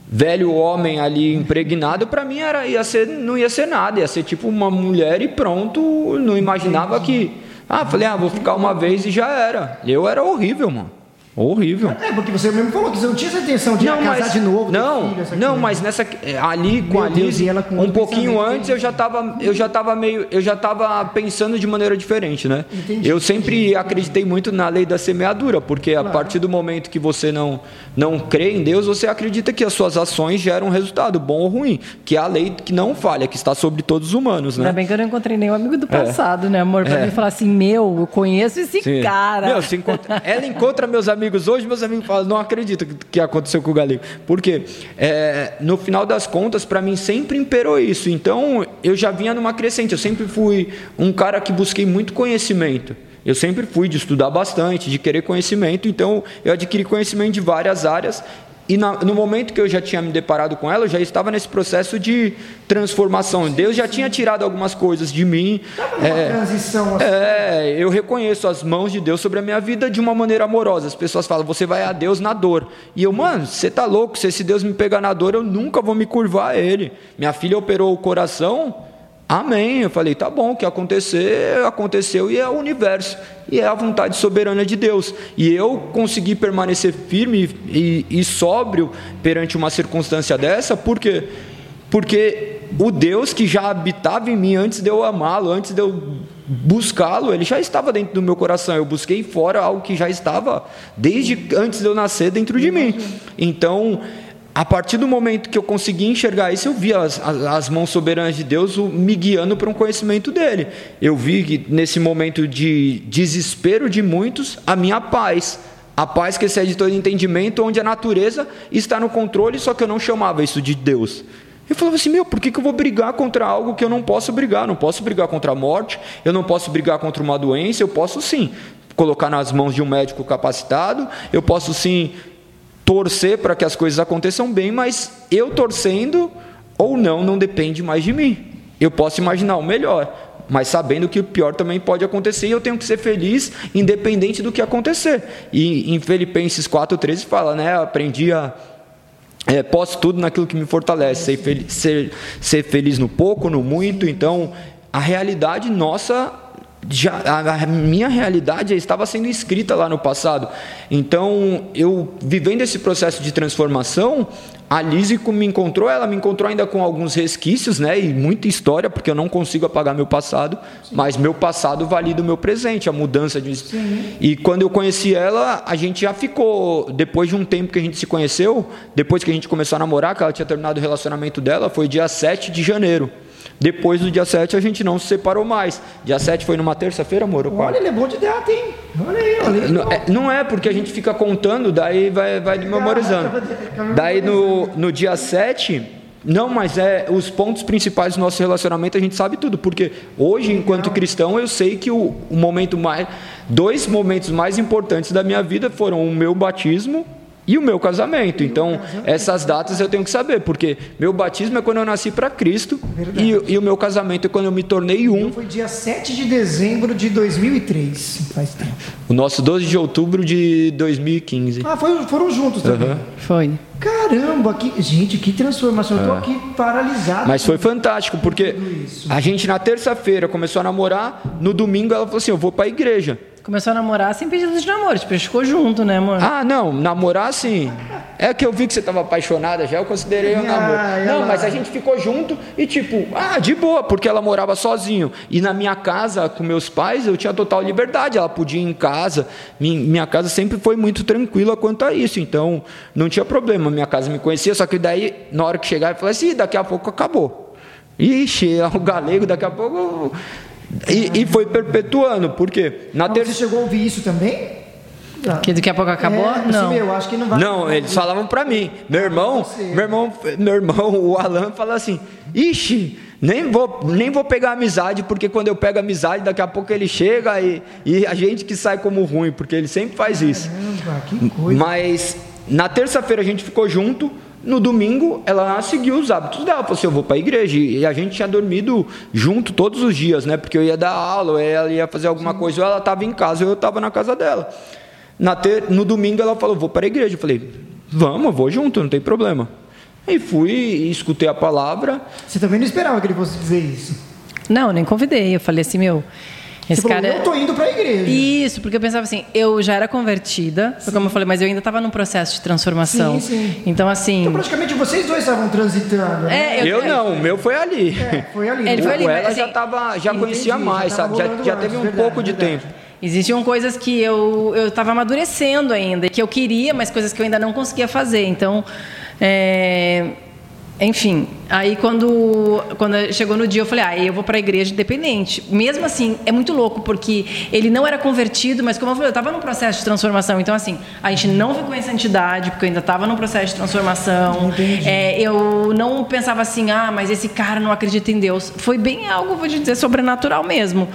velho homem ali impregnado, para mim era ia ser, não ia ser nada, ia ser tipo uma mulher e pronto. Não imaginava que, ah, falei, ah, vou ficar uma vez e já era. Eu era horrível, mano. Horrível. É, porque você mesmo falou que você não tinha essa intenção de não, casar mas, de novo. Não, filho, não, mas nessa ali com Meu a Liz, com um pouquinho antes eu já tava, eu já tava meio, eu já tava pensando de maneira diferente, né? Entendi. Eu sempre acreditei muito na lei da semeadura, porque claro. a partir do momento que você não não crê em Deus, você acredita que as suas ações geram um resultado bom ou ruim, que é a lei que não falha, que está sobre todos os humanos, né? Ainda bem que eu não encontrei nenhum amigo do passado, é. né, amor, para é. me falar assim, meu, eu conheço esse Sim. cara. Meu, se encontra... ela encontra meus amigos amigos hoje, meus amigos falam, não acredito que aconteceu com o Galego. Porque é, no final das contas, para mim sempre imperou isso. Então eu já vinha numa crescente. Eu sempre fui um cara que busquei muito conhecimento. Eu sempre fui de estudar bastante, de querer conhecimento, então eu adquiri conhecimento de várias áreas e na, no momento que eu já tinha me deparado com ela, eu já estava nesse processo de transformação. Deus já tinha tirado algumas coisas de mim. Uma é, transição assim. É, eu reconheço as mãos de Deus sobre a minha vida de uma maneira amorosa. As pessoas falam, você vai a Deus na dor. E eu, mano, você tá louco? Se esse Deus me pegar na dor, eu nunca vou me curvar a Ele. Minha filha operou o coração Amém. Eu falei, tá bom, o que acontecer, aconteceu e é o universo. E é a vontade soberana de Deus. E eu consegui permanecer firme e, e sóbrio perante uma circunstância dessa, por quê? Porque o Deus que já habitava em mim antes de eu amá-lo, antes de eu buscá-lo, ele já estava dentro do meu coração. Eu busquei fora algo que já estava desde antes de eu nascer dentro de mim. Então, a partir do momento que eu consegui enxergar isso, eu vi as, as, as mãos soberanas de Deus me guiando para um conhecimento dele. Eu vi que nesse momento de desespero de muitos, a minha paz. A paz que excede todo entendimento, onde a natureza está no controle, só que eu não chamava isso de Deus. Eu falava assim, meu, por que, que eu vou brigar contra algo que eu não posso brigar? Não posso brigar contra a morte, eu não posso brigar contra uma doença, eu posso sim colocar nas mãos de um médico capacitado, eu posso sim torcer para que as coisas aconteçam bem, mas eu torcendo ou não, não depende mais de mim. Eu posso imaginar o melhor, mas sabendo que o pior também pode acontecer e eu tenho que ser feliz independente do que acontecer. E em Filipenses 4,13 fala, né? Aprendi a. É, posso tudo naquilo que me fortalece, ser feliz, ser, ser feliz no pouco, no muito. Então, a realidade nossa já, a, minha realidade estava sendo escrita lá no passado. Então, eu vivendo esse processo de transformação, a Lise me encontrou, ela me encontrou ainda com alguns resquícios, né, e muita história, porque eu não consigo apagar meu passado, Sim. mas meu passado valida o meu presente, a mudança de Sim. E quando eu conheci ela, a gente já ficou, depois de um tempo que a gente se conheceu, depois que a gente começou a namorar, que ela tinha terminado o relacionamento dela, foi dia 7 de janeiro. Depois do dia 7 a gente não se separou mais. Dia 7 foi numa terça-feira, amor? Olha, ele é bom de data, hein? Olha aí, olha aí. Não é, não é, porque a gente fica contando, daí vai, vai memorizando. Daí no, no dia 7. Não, mas é os pontos principais do nosso relacionamento a gente sabe tudo, porque hoje, enquanto cristão, eu sei que o, o momento mais, dois momentos mais importantes da minha vida foram o meu batismo e o meu casamento. Então, essas datas eu tenho que saber, porque meu batismo é quando eu nasci para Cristo e, e, o meu casamento é quando eu me tornei um. Foi dia 7 de dezembro de 2003, faz tempo. O nosso 12 de outubro de 2015. Ah, foi, foram juntos também. Uhum. Foi. Caramba, que, gente, que transformação. Eu tô é. aqui paralisado. Mas foi fantástico, porque a gente na terça-feira começou a namorar, no domingo ela falou assim: eu vou para a igreja. Começou a namorar sem pedido de namoro, tipo, a gente ficou junto, né, amor? Ah, não, namorar sim. É que eu vi que você estava apaixonada já, eu considerei o um namoro. não, mas a gente ficou junto e tipo, ah, de boa, porque ela morava sozinho. E na minha casa, com meus pais, eu tinha total liberdade, ela podia ir em casa. Minha casa sempre foi muito tranquila quanto a isso, então não tinha problema. Minha casa me conhecia, só que daí, na hora que chegar, eu falei assim, daqui a pouco acabou. Ixi, o galego, daqui a pouco e, e foi perpetuando, porque na ter... Você chegou a ouvir isso também? Que daqui a pouco acabou? É, não. eu acho que não vai. Não, eles falavam para mim. Meu irmão, meu irmão, meu irmão, o Alan, fala assim: Ixi, nem vou, nem vou pegar amizade, porque quando eu pego amizade, daqui a pouco ele chega e, e a gente que sai como ruim, porque ele sempre faz isso. Caramba, que coisa. Mas na terça-feira a gente ficou junto. No domingo, ela seguiu os hábitos dela. Falou assim: eu vou para a igreja. E a gente tinha dormido junto todos os dias, né? Porque eu ia dar aula, ou ela ia fazer alguma Sim. coisa, ou ela estava em casa, ou eu estava na casa dela. Na ter... No domingo, ela falou: vou para a igreja. Eu falei: vamos, eu vou junto, não tem problema. E fui e escutei a palavra. Você também não esperava que ele fosse dizer isso? Não, nem convidei. Eu falei assim: meu esse Você cara. Falou, eu tô indo para a igreja. Isso, porque eu pensava assim, eu já era convertida, como eu falei, mas eu ainda estava num processo de transformação. Sim, sim. Então, assim. Então, praticamente vocês dois estavam transitando. Né? É, eu, eu não, o meu foi ali. É, foi ali. Ele foi ali. Ela assim, já, tava, já conhecia mais, já sabe? Já, já teve um verdade, pouco de verdade. tempo. Existiam coisas que eu estava amadurecendo ainda, que eu queria, mas coisas que eu ainda não conseguia fazer. Então, é, enfim, aí quando, quando chegou no dia eu falei, ah, eu vou para a igreja independente. Mesmo assim, é muito louco, porque ele não era convertido, mas como eu falei, eu estava num processo de transformação. Então, assim, a gente não ficou em santidade, porque eu ainda estava num processo de transformação. É, eu não pensava assim, ah, mas esse cara não acredita em Deus. Foi bem algo, vou te dizer, sobrenatural mesmo.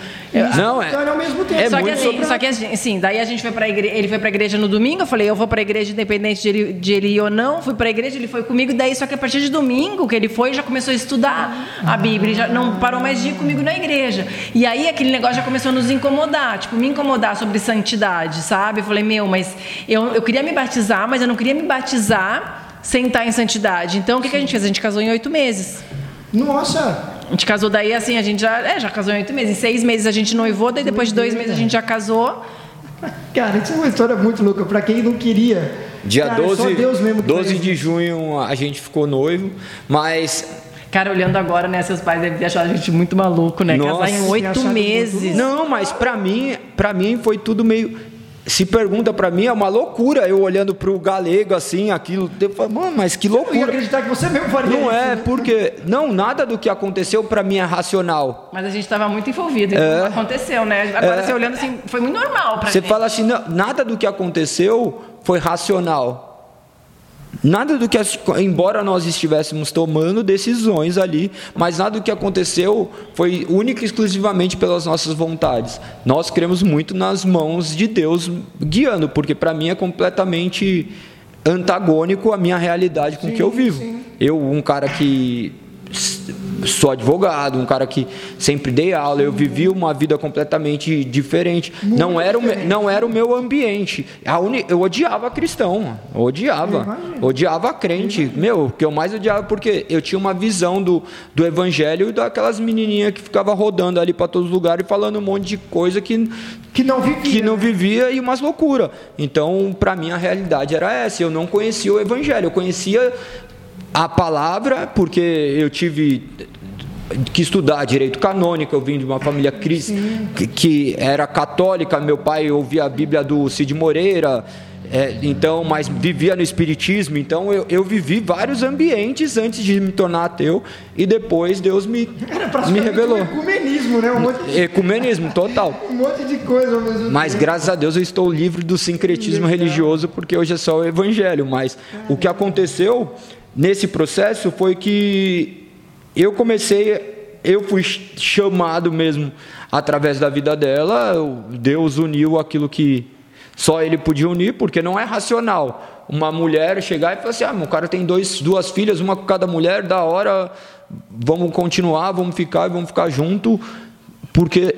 não, é. Então, ao mesmo tempo. É só, que, assim, só que assim, daí a gente foi para igreja, ele foi para a igreja no domingo, eu falei, eu vou para a igreja independente de ele, de ele ir ou não. Fui para a igreja, ele foi comigo, daí só que a partir de domingo, domingo que ele foi, já começou a estudar a Bíblia, já não parou mais de ir comigo na igreja. E aí aquele negócio já começou a nos incomodar, tipo, me incomodar sobre santidade, sabe? Eu falei, meu, mas eu, eu queria me batizar, mas eu não queria me batizar sem estar em santidade. Então o que, que a gente fez? A gente casou em oito meses. Nossa! A gente casou daí assim, a gente já, é, já casou em oito meses. Em seis meses a gente noivou, daí depois de dois meses a gente já casou. Cara, isso é uma história muito louca. Para quem não queria Dia Cara, 12, 12 de junho a gente ficou noivo, mas Cara, olhando agora, né, seus pais devem ter achado a gente muito maluco, né? Nossa, Casar em oito meses. Não, mas pra mim, para mim foi tudo meio se pergunta para mim, é uma loucura eu olhando para o galego assim, aquilo. Eu falo, mano, mas que loucura. Eu ia acreditar que você mesmo faria Não isso, é, né? porque. Não, nada do que aconteceu para mim é racional. Mas a gente estava muito envolvido, então É. aconteceu, né? Agora É. você olhando assim, foi muito normal pra Você gente. fala assim, não, nada do que aconteceu foi racional. Nada do que, embora nós estivéssemos tomando decisões ali, mas nada do que aconteceu foi única e exclusivamente pelas nossas vontades. Nós cremos muito nas mãos de Deus guiando, porque para mim é completamente antagônico à minha realidade com que eu vivo. Eu, um cara que sou advogado, um cara que sempre dei aula, eu vivi uma vida completamente diferente. não era o não era o meu ambiente. A uni- eu odiava cristão, eu odiava, odiava crente. Meu, o que eu mais odiava porque eu tinha uma visão do, do evangelho e daquelas menininhas que ficava rodando ali para todos os lugares e falando um monte de coisa que Que não vivia. que não vivia e umas loucura. Então, para mim a realidade era essa. Eu não conhecia o evangelho, eu conhecia a palavra porque eu tive que estudar direito canônico, eu vim de uma família cristã que, que era católica, meu pai ouvia a Bíblia do Cid Moreira, é, então, mas vivia no espiritismo, então eu, eu vivi vários ambientes antes de me tornar ateu e depois Deus me, Era me revelou. um ecumenismo, né? Um monte, de- Ecumenismo total. um monte de coisa Mas tempo. graças a Deus eu estou livre do sincretismo religioso, porque hoje é só o evangelho. Mas o que aconteceu nesse processo foi que eu comecei, eu fui ch- chamado mesmo através da vida dela. Deus uniu aquilo que só ele podia unir, porque não é racional. Uma mulher chegar e falar assim: ah, o cara tem dois, duas filhas, uma com cada mulher, da hora, vamos continuar, vamos ficar e vamos ficar junto. Porque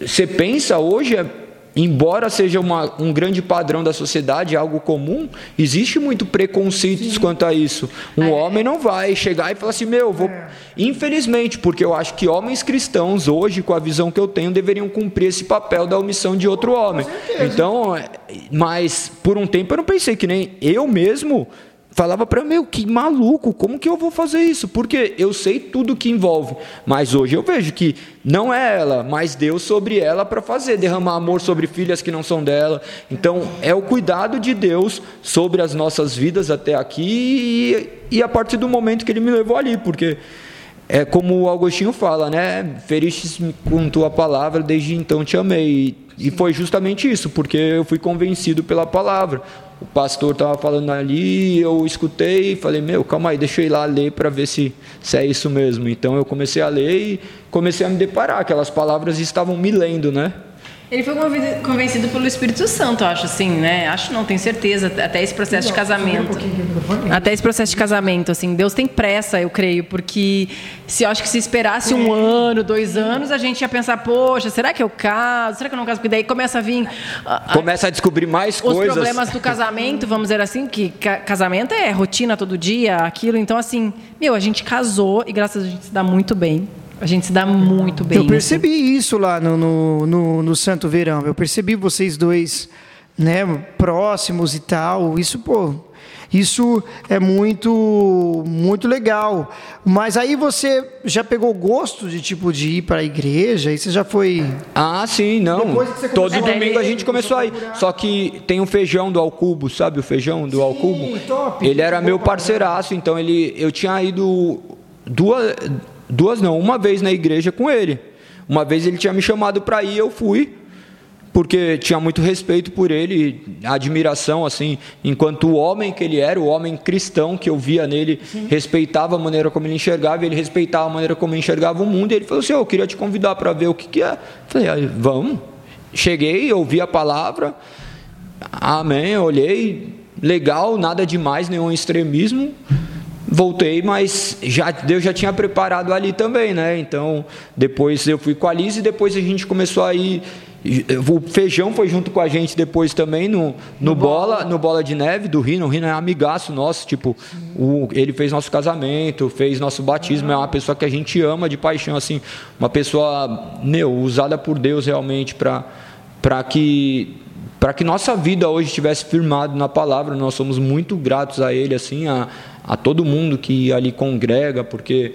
você pensa hoje, é- embora seja uma- um grande padrão da sociedade, algo comum, existe muito preconceito quanto a isso. Um homem não vai chegar e falar assim, meu, vou. Infelizmente, porque eu acho que homens cristãos, hoje, com a visão que eu tenho, deveriam cumprir esse papel da omissão de outro homem. Então, é, mas por um tempo eu não pensei que nem eu mesmo falava para meu que maluco como que eu vou fazer isso porque eu sei tudo que envolve mas hoje eu vejo que não é ela mas Deus sobre ela para fazer derramar amor sobre filhas que não são dela então é o cuidado de Deus sobre as nossas vidas até aqui e, e a partir do momento que Ele me levou ali porque é como o Agostinho fala, né? Feristes-me com tua palavra, desde então te amei. E, e foi justamente isso, porque eu fui convencido pela palavra. O pastor estava falando ali, eu escutei e falei: Meu, calma aí, deixa eu ir lá ler para ver se, se é isso mesmo. Então eu comecei a ler e comecei a me deparar. Aquelas palavras estavam me lendo, né? Ele foi conven- convencido pelo Espírito Santo, acho assim, né? Acho não, tenho certeza, até esse processo de casamento. Até esse processo de casamento, assim, Deus tem pressa, eu creio, porque se eu acho que se esperasse um ano, dois anos, a gente ia pensar, poxa, será que eu caso? Será que eu não caso? Porque daí começa a vir ah, ah, Começa a descobrir mais os coisas. problemas do casamento, vamos dizer assim, que ca- casamento é rotina todo dia, aquilo. Então, assim, meu, a gente casou e graças a Deus a gente se dá muito bem. A gente se dá muito bem. Eu percebi isso lá no, no, no, no Santo Verão. Eu percebi vocês dois, né, próximos e tal. Isso, pô, isso é muito, muito legal. Mas aí você já pegou gosto de tipo de ir para a igreja? E você já foi? Ah, sim, não. Depois que você Todo começou a domingo a gente começou a ir. procurar. Só que tem um feijão do Alcubo, sabe o feijão do Alcubo? top. Ele era meu parceiraço, então ele, eu tinha ido duas, duas não, uma vez na igreja com ele. Uma vez ele tinha me chamado para ir, eu fui. Porque tinha muito respeito por ele, admiração, assim, enquanto o homem que ele era, o homem cristão que eu via nele, respeitava a maneira como ele enxergava, ele respeitava a maneira como ele enxergava o mundo, e ele falou assim: "Ô, Eu queria te convidar para ver o que, que é. Falei: "Ah, Vamos. Cheguei, ouvi a palavra, amém, olhei, legal, nada demais, nenhum extremismo. Voltei, mas já, Deus já tinha preparado ali também, né? Então, depois eu fui com a Liz e depois a gente começou a ir. O feijão foi junto com a gente depois também no, no, bola, no Bola de Neve do Rino. O Rino é amigaço nosso, tipo, o, ele fez nosso casamento, fez nosso batismo, é uma pessoa que a gente ama de paixão, assim, uma pessoa, meu, usada por Deus realmente para que para que nossa vida hoje estivesse firmado na palavra, nós somos muito gratos a Ele, assim, a, a todo mundo que ali congrega, porque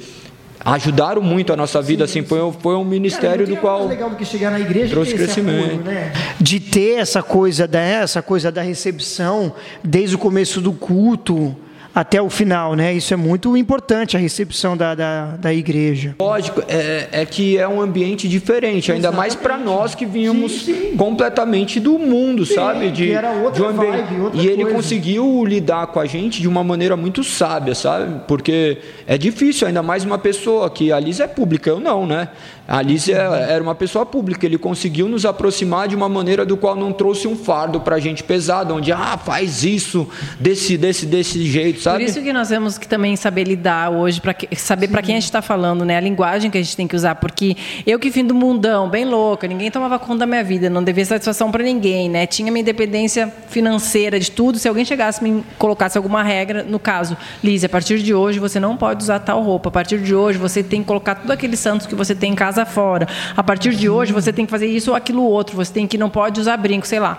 ajudaram muito a nossa vida, assim, foi, um- foi um ministério Cara, do qual mais legal do que chegar na igreja trouxe crescimento. apoio, né? De ter essa coisa da essa coisa da recepção desde o começo do culto até o final, né? Isso é muito importante a recepção da, da, da igreja. Lógico, é, é que é um ambiente diferente, ainda mais para nós que vínhamos Sim, sim. completamente do mundo, sabe? que era outra de um ambiente. vibe, outra e ele coisa. conseguiu lidar com a gente de uma maneira muito sábia, sabe? Porque é difícil, ainda mais uma pessoa que a Liz é pública, eu não, né? A Liz é- era uma pessoa pública, ele conseguiu nos aproximar de uma maneira do qual não trouxe um fardo para a gente pesado, onde, ah, faz isso desse, desse, desse jeito, Por sabe? isso que nós temos que também saber lidar hoje, para saber para quem a gente está falando, né? A linguagem que a gente tem que usar, porque eu que vim do mundão, bem louca, ninguém tomava conta da minha vida, não devia satisfação para ninguém, né? Tinha minha independência financeira de tudo. Se alguém chegasse me colocasse alguma regra, no caso, Liz, a partir de hoje você não pode usar tal roupa. A partir de hoje você tem que colocar tudo aqueles santos que você tem em casa fora. A partir de hoje você tem que fazer isso ou aquilo outro. Você tem que não pode usar brinco, sei lá.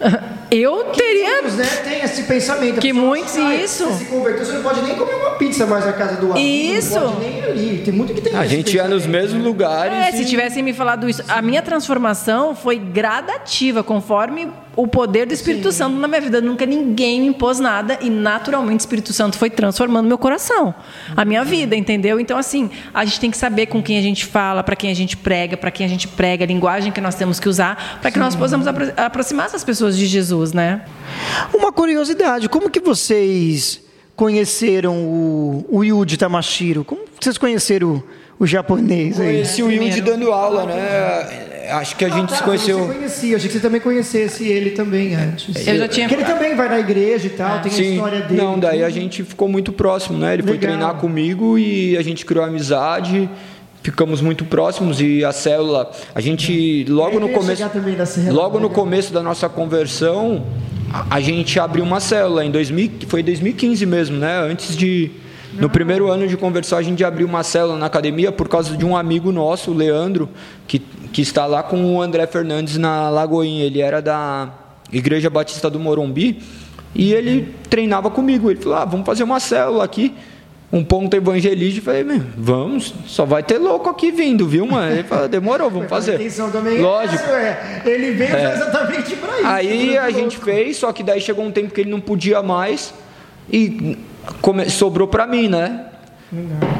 Eu teria Muitos, né, tem esse pensamento. Que muitos, fala, "Ah, isso. Você se converteu, você não pode nem comer uma pizza mais na casa do amigo. Isso. Não pode nem ir ali. Tem muito que tem A gente ia nos mesmos né? lugares. É, e- se tivessem me falado isso. A minha transformação foi gradativa, conforme o poder do Espírito Santo na minha vida. Nunca ninguém me impôs nada e naturalmente o Espírito Santo foi transformando meu coração, a minha vida, entendeu? Então, assim, a gente tem que saber com quem a gente fala, para quem a gente prega, para quem a gente prega, a linguagem que nós temos que usar, para que nós possamos apro- aproximar essas pessoas de Jesus, né? Uma curiosidade, como que vocês conheceram o, o Yuji Tamashiro? Como vocês conheceram o, o japonês aí? Conheci o Yudi dando aula, né? Acho que a gente Ah, se tá, conheceu. Você conhecia, achei que você também conhecesse ele também antes. Eu já tinha- Porque ele também vai na igreja e tal, tem a Sim, história dele. não, daí a gente ficou muito próximo, né? Ele foi Legal. treinar comigo e a gente criou amizade, ficamos muito próximos e a célula, a gente logo no começo, logo no começo da nossa conversão, a, a gente abriu uma célula em 2000, foi 2015 mesmo, né? Antes de no primeiro ano de conversão, a gente abriu uma célula na academia por causa de um amigo nosso, o Leandro, que, que está lá com o André Fernandes na Lagoinha. Ele era da Igreja Batista do Morumbi e ele treinava comigo. Ele falou: ah, vamos fazer uma célula aqui, um ponto evangelista. Eu falei: "Meu, vamos, só vai ter louco aqui vindo, viu, mano? Ele falou: demorou, vamos A fazer. intenção também Lógico. é. Ele veio exatamente pra isso. Aí a gente louco. fez, só que daí chegou um tempo que ele não podia mais e come- sobrou para mim, né?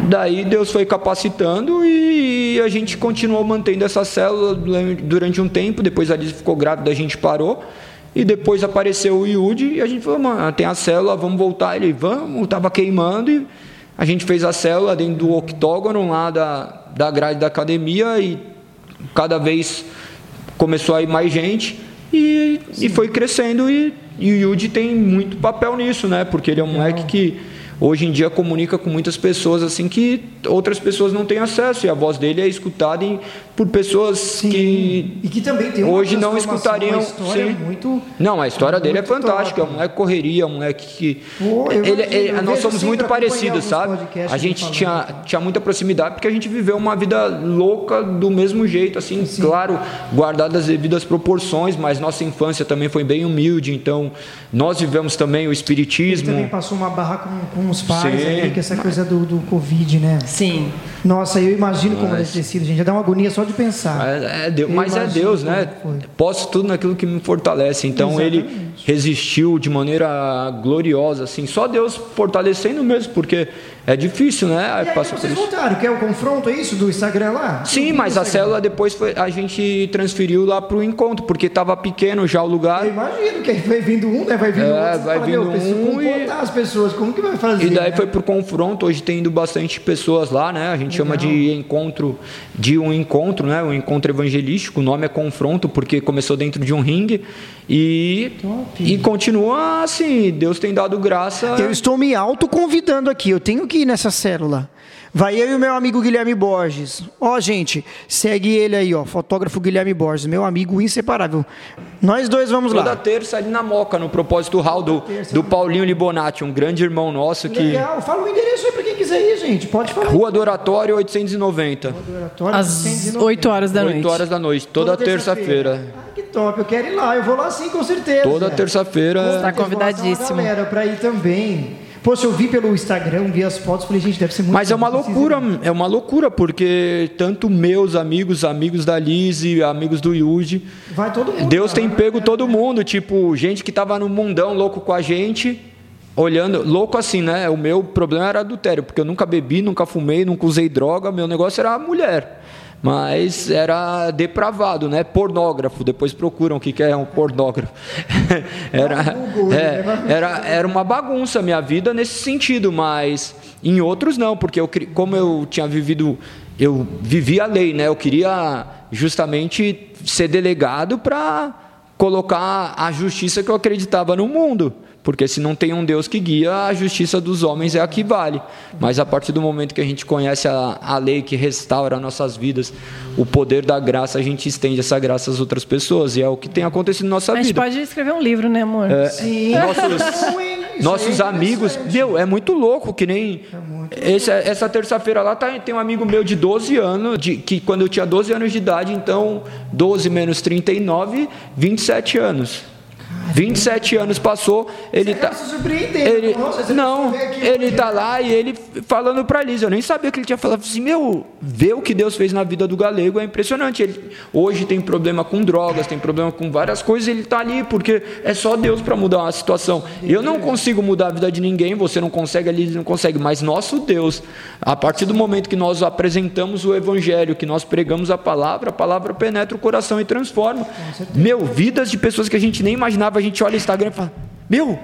Daí Deus foi capacitando e a gente continuou mantendo essa célula durante um tempo. Depois a Liz ficou grávida, a gente parou. E depois apareceu o Yudi e a gente falou, mano, tem a célula, vamos voltar. Ele, vamos, tava queimando e a gente fez a célula dentro do octógono lá da, da grade da academia e cada vez começou a ir mais gente e, e foi crescendo e, e o Yudi tem muito papel nisso, né? Porque ele é um moleque que hoje em dia comunica com muitas pessoas assim que outras pessoas não têm acesso e a voz dele é escutada em- por pessoas que E que também tem hoje não escutariam sim. muito. Não, a história dele é fantástica. É top. um moleque correria, é um moleque que. Pô, ele, ele- nós somos muito parecidos, sabe? A ele gente falando. tinha, tinha muita proximidade porque a gente viveu uma vida louca do mesmo jeito, assim, claro, guardadas as devidas proporções, mas nossa infância também foi bem humilde, então nós vivemos também o Ele espiritismo. também passou uma barra com, com os pais Sim, aí, com essa coisa do, do Covid, né? Sim. Nossa, eu imagino como deve ter sido, gente. Já dá uma agonia só de pensar. É, é Deus, Eu mas é Deus, né? como foi. Posso tudo naquilo que me fortalece. Então ele Exatamente. Resistiu de maneira gloriosa, assim. Só Deus fortalecendo mesmo, porque é difícil, né? Aí E aí, passa vocês voltaram, quer o confronto, é isso, do Instagram lá? Sim, mas a célula depois foi, a gente transferiu lá para o encontro, porque estava pequeno já o lugar. Eu imagino que vai vindo um, né? Vai vindo É, outro. vai fala, vindo um e- as pessoas. Como que vai fazer? E daí né? foi pro confronto, hoje tem indo bastante pessoas lá, né? A gente chama de encontro, de um encontro, né? Um encontro evangelístico, o nome é confronto, porque começou dentro de um ringue e, e continua assim, Deus tem dado graça. Eu estou me autoconvidando aqui, eu tenho que ir nessa célula. Vai eu e o meu amigo Guilherme Borges. Ó, gente, segue ele aí, ó, fotógrafo Guilherme Borges, meu amigo inseparável. Nós dois vamos Toda lá. terça ali na Moca, no propósito Hall do, do Paulinho Libonati, um grande irmão nosso que. Legal, fala o endereço aí pra quem quiser ir, gente. Pode falar. Rua do Oratório 890. Do oratório, Às 190. 8 horas da 8 noite. horas da noite, toda, terça-feira. Ah, que top, eu quero ir lá, eu vou lá sim, com certeza. Toda terça-feira. Tá tem uma convidadíssimo. galera pra ir também. Poxa, eu vi pelo Instagram, vi as fotos, falei, gente, deve ser muito Mas é uma loucura, é uma loucura, porque tanto meus amigos, amigos da Lise, amigos do Yuji. Vai todo mundo. Deus tem né? pego todo mundo, tipo, gente que tava no mundão louco com a gente, olhando, louco assim, né? O meu problema era adultério, porque eu nunca bebi, nunca fumei, nunca usei droga, meu negócio era a mulher. Mas era depravado, né? Pornógrafo. Depois procuram o que é um pornógrafo. era, é, era, era uma bagunça a minha vida nesse sentido, mas em outros não, porque eu, como eu tinha vivido, eu vivi a lei, né? Eu queria justamente ser delegado para colocar a justiça que eu acreditava no mundo. Porque se não tem um Deus que guia, a justiça dos homens é a que vale. Mas a partir do momento que a gente conhece a, a lei que restaura nossas vidas, o poder da graça, a gente estende essa graça às outras pessoas. E é o que tem acontecido na nossa vida. A gente vida. pode escrever um livro, né, amor? É, Sim. Nossos, nossos amigos. Meu, é muito louco, que nem. Esse, essa terça-feira lá tá, tem um amigo meu de 12 anos, de, que quando eu tinha 12 anos de idade, então 12 menos 39, 27 anos. 27 anos passou, ele Você tá. surpreendendo. Ele, Nossa, não, ele tá lá e ele falando para Liz, eu nem sabia que ele tinha falado assim, meu, ver o que Deus fez na vida do galego é impressionante. Ele hoje tem problema com drogas, tem problema com várias coisas, ele tá ali porque é só Deus para mudar a situação. Eu não consigo mudar a vida de ninguém, você não consegue, a Liz não consegue, mas nosso Deus, a partir do momento que nós apresentamos o evangelho, que nós pregamos a palavra, a palavra penetra o coração e transforma. Meu, vidas de pessoas que a gente nem imaginava, a gente olha o Instagram e fala: Meu,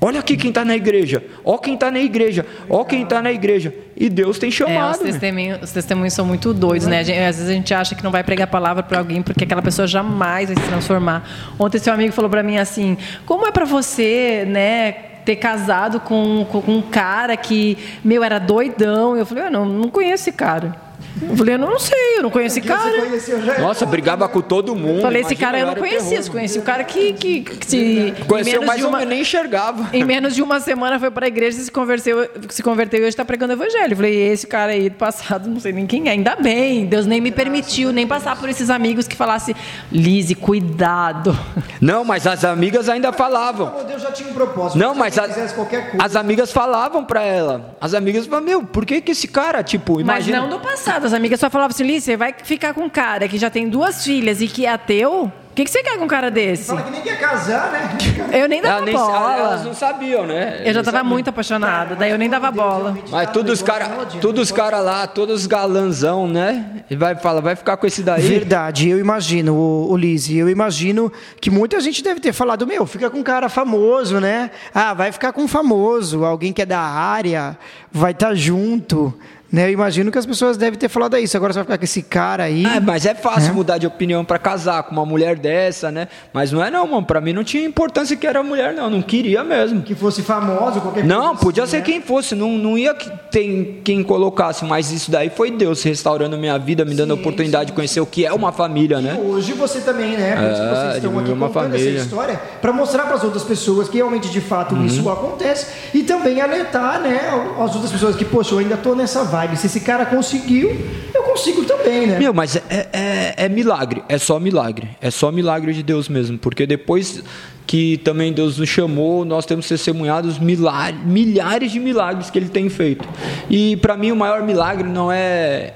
olha aqui quem está na igreja, ó quem está na igreja, ó quem está na igreja. E Deus tem É, os, chamado. né? testemunhos, os testemunhos são muito doidos, né? Gente- às vezes a gente acha que não vai pregar a palavra para alguém porque aquela pessoa jamais vai se transformar. Ontem seu amigo falou para mim assim: como é para você, né? Ter casado com, com, com um cara que, meu, era doidão. Eu falei, eu não, não conheço esse cara. Eu falei, eu não sei, eu não conheço esse Você cara. Nossa, brigava com todo mundo. Falei, esse cara eu não conhecia, eu conheci o cara que, que, que se, Conheceu mais uma, nem enxergava. em menos de uma semana foi para a igreja, se converteu, se converteu e hoje está pregando o evangelho. Eu falei, esse cara aí do passado, não sei nem quem é. Ainda bem, Deus nem me permitiu nem passar por esses amigos que falassem, Lise, cuidado. Não, mas as amigas ainda falavam. Deus já tinha um propósito. Não, Se mas você a- fizesse qualquer coisa. as amigas falavam pra ela. As amigas falavam, meu, por que que esse cara, tipo, Mas imagina... não do passado. As amigas só falavam assim, você vai ficar com um cara que já tem duas filhas e que é ateu? O que, que você quer com um cara desse? Fala que nem quer casar, né? Eu nem dava Ela nem- bola. elas não sabiam, né? Eu já sabiam. muito apaixonada, daí eu nem dava bola. Mas todos os caras todos os cara lá, todos os galanzão, né? E vai falar, vai ficar com esse daí. Verdade, eu imagino, o, o Lise, eu imagino que muita gente deve ter falado, meu, fica com um cara famoso, né? Ah, vai ficar com um famoso, alguém que é da área, vai estar junto. Né? Eu imagino que as pessoas devem ter falado isso. Agora você vai ficar com esse cara aí. Ah, mas é fácil mudar de opinião pra casar com uma mulher dessa, né? Mas não é não, mano. Pra mim não tinha importância que era mulher, não. Não queria mesmo. Que fosse famoso, qualquer coisa. Não, podia assim, ser né? quem fosse, não, não ia que tem quem colocasse, mas isso daí foi Deus restaurando minha vida, me dando a oportunidade de conhecer o que é uma família, né? Hoje você também, né? É, vocês estão aqui uma contando família. essa história para mostrar para as outras pessoas que realmente de fato Uhum. isso acontece e também alertar, né, as outras pessoas que, poxa, eu ainda tô nessa vibe. Se esse cara conseguiu, eu consigo também, né? Meu, mas é, é, é milagre, é só milagre, é só milagre de Deus mesmo, porque depois que também Deus nos chamou, nós temos testemunhados milhares, milhares de milagres que Ele tem feito. E para mim o maior milagre não é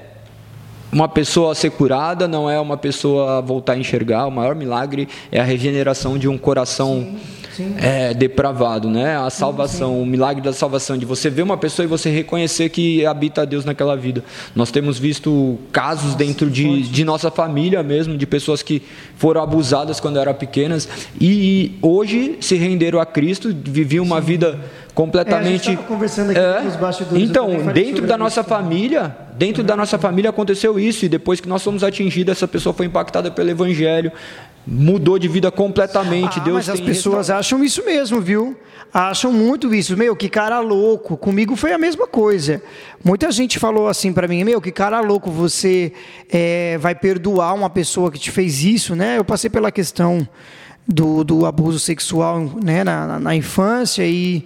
uma pessoa ser curada, não é uma pessoa voltar a enxergar. O maior milagre é a regeneração de um coração sim. É, depravado, né? A salvação, o milagre da salvação, de você ver uma pessoa e você reconhecer que habita Deus naquela vida. Nós temos visto casos dentro de, de nossa família mesmo, de pessoas que foram abusadas quando eram pequenas e hoje se renderam a Cristo, viviam uma vida completamente. É, a gente tava conversando aqui É. nos bastidores, Então, falei dentro da nossa família, dentro da nossa família aconteceu isso e depois que nós fomos atingidos, essa pessoa foi impactada pelo evangelho, mudou de vida completamente. Ah, Deus mas as pessoas acham isso mesmo, viu? Acham muito isso. Meu, que cara louco. Comigo foi a mesma coisa. Muita gente falou assim para mim, meu, que cara louco, você é, vai perdoar uma pessoa que te fez isso, né? Eu passei pela questão do, do abuso sexual né, na, na, na infância e,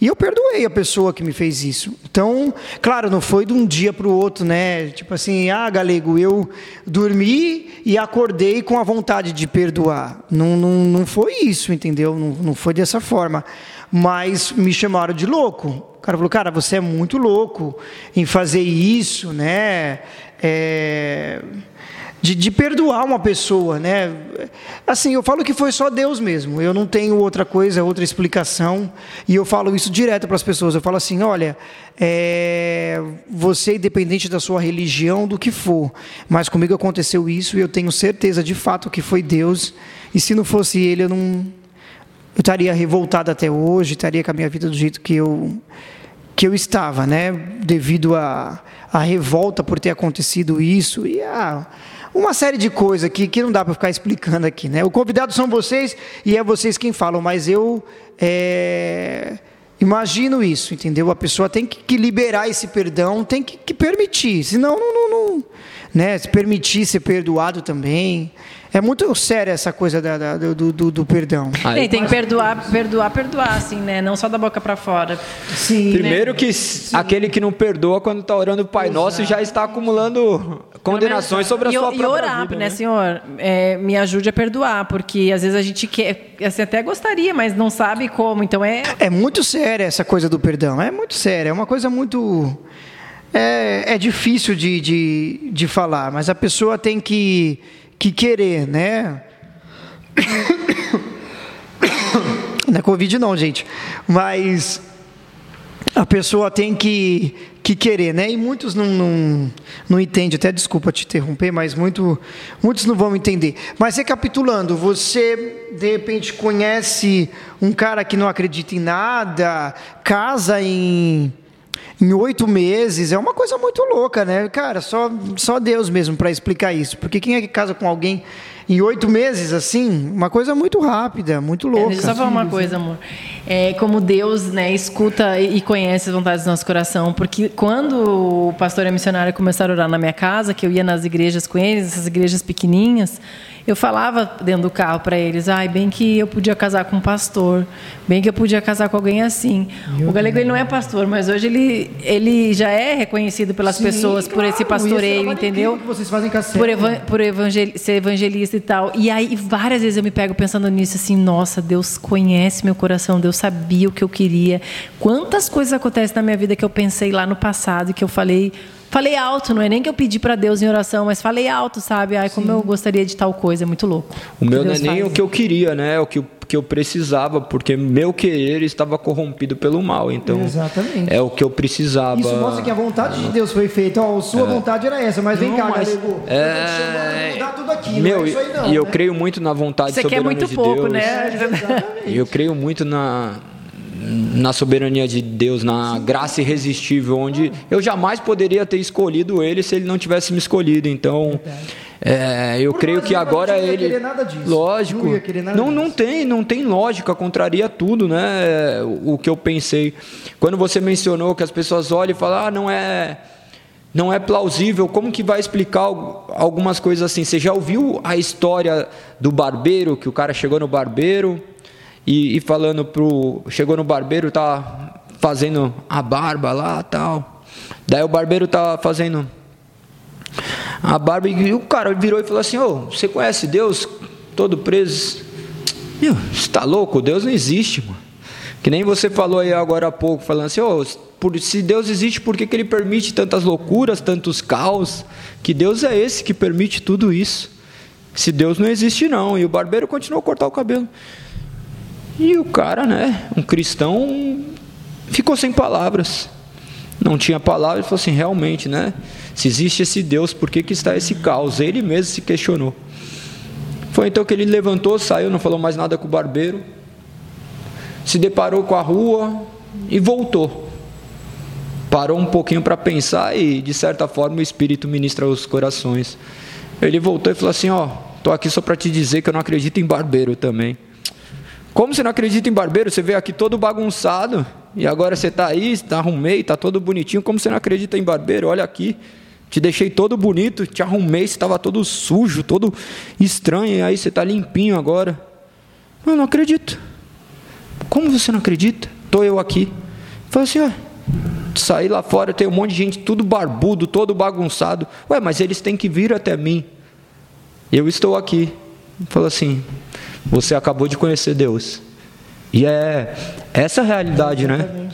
e eu perdoei a pessoa que me fez isso. Então, claro, não foi de um dia para o outro, né? Tipo assim, ah, galego, eu dormi e acordei com a vontade de perdoar. Não, não, não foi isso, entendeu? Não, não foi dessa forma. mas me chamaram de louco. O cara falou, cara, você é muito louco em fazer isso, né? É de, de, perdoar uma pessoa, né? Assim, eu falo que foi só Deus mesmo. Eu não tenho outra coisa, outra explicação. E eu falo isso direto para as pessoas. Eu falo assim, olha, é, você independente da sua religião, do que for, mas comigo aconteceu isso e eu tenho certeza de fato que foi Deus. E se não fosse Ele, eu não, eu estaria revoltado até hoje, estaria com a minha vida do jeito que eu que eu estava, né? Devido à revolta por ter acontecido isso e a uma série de coisas aqui que não dá para ficar explicando aqui, né? O convidado são vocês e é vocês quem falam, mas eu é, imagino isso, entendeu? A pessoa tem que, que liberar esse perdão, tem que, que permitir, senão não, não, não, né? Se permitir ser perdoado também. É muito séria essa coisa da, da, do, do, do, perdão. Aí, tem que perdoar, perdoar, perdoar, assim, né? Não só da boca para fora. Sim. Primeiro né? que Sim. aquele que não perdoa quando está orando o Pai Exato. Nosso já está acumulando condenações sobre a sua e, própria e orar, vida, né, né, Senhor? É, me ajude a perdoar, porque às vezes a gente quer, assim, até gostaria, mas não sabe como. Então é. É muito séria essa coisa do perdão. É muito séria. É uma coisa muito é, é difícil de, de, de falar, mas a pessoa tem que que querer, né? Não é Covid não, gente. Mas a pessoa tem que, que querer, né? E muitos não, não, não entendem, até desculpa te interromper, mas muito, muitos não vão entender. Mas recapitulando, você de repente conhece um cara que não acredita em nada, casa em em oito meses é uma coisa muito louca, né? Cara, só, só Deus mesmo para explicar isso. Porque quem é que casa com alguém em oito meses, assim? Uma coisa muito rápida, muito louca. É, deixa eu só falar uma coisa, amor. É como Deus né, escuta e conhece as vontades do nosso coração. Porque quando o pastor e a missionária começaram a orar na minha casa, que eu ia nas igrejas com eles, essas igrejas pequenininhas eu falava dentro do carro para eles, ai, bem que eu podia casar com um pastor, bem que eu podia casar com alguém assim. Meu o Galego ele não é pastor, mas hoje ele, ele já é reconhecido pelas Sim, pessoas claro, por esse pastoreio, entendeu? Que vocês fazem por, evan por evangel ser evangelista e tal. E aí várias vezes eu me pego pensando nisso assim, nossa, Deus conhece meu coração, Deus sabia o que eu queria. Quantas coisas acontecem na minha vida que eu pensei lá no passado e que eu falei Falei alto, não é nem que eu pedi para Deus em oração, mas falei alto, sabe? Ai, como Sim. eu gostaria de tal coisa, é muito louco. O meu não é nem faz. o que eu queria, né? É o que, que eu precisava, porque meu querer estava corrompido pelo mal. Então, Exatamente. é o que eu precisava. Isso mostra que a vontade de Deus foi feita. Ó, a sua é. vontade era essa, mas vem não, cá, mas, galego. É... Mudar tudo aqui, meu, não é isso aí não. E eu né? creio muito na vontade Você soberana quer muito de pouco, Deus. né? Exatamente. E eu creio muito na na soberania de Deus, na graça irresistível, onde eu jamais poderia ter escolhido ele se ele não tivesse me escolhido. Então, é, eu Por creio que agora ele, lógico, não, não, não tem, não tem lógica, contraria tudo, né? O que eu pensei quando você mencionou que as pessoas olham e falam, ah, não é não é plausível. Como que vai explicar algumas coisas assim? Você já ouviu a história do barbeiro, que o cara chegou no barbeiro, e, e falando pro. Chegou no barbeiro, tá fazendo a barba lá tal. Daí o barbeiro tá fazendo a barba e o cara virou e falou assim: Ô, oh, você conhece Deus todo preso? Meu, você está louco? Deus não existe, mano. Que nem você falou aí agora há pouco, falando assim: oh, por, se Deus existe, por que, que Ele permite tantas loucuras, tantos caos? Que Deus é esse que permite tudo isso? Se Deus não existe, não. E o barbeiro continuou a cortar o cabelo. E o cara, né, um cristão, ficou sem palavras. Não tinha palavras, falou assim: realmente, né? Se existe esse Deus, por que, que está esse caos? Ele mesmo se questionou. Foi então que ele levantou, saiu, não falou mais nada com o barbeiro, se deparou com a rua e voltou. Parou um pouquinho para pensar e, de certa forma, o Espírito ministra os corações. Ele voltou e falou assim: Ó, estou aqui só para te dizer que eu não acredito em barbeiro também. Como você não acredita em barbeiro? Você veio aqui todo bagunçado e agora você está aí, está arrumei, está todo bonitinho. Como você não acredita em barbeiro? Olha aqui, te deixei todo bonito, te arrumei, você estava todo sujo, todo estranho, e aí você está limpinho agora. Eu não acredito. Como você não acredita? Estou eu aqui. Falei assim, ó, saí lá fora, tem um monte de gente, tudo barbudo, todo bagunçado. Ué, mas eles têm que vir até mim. Eu estou aqui. Falou assim, você acabou de conhecer Deus. E é, Essa é a realidade, né?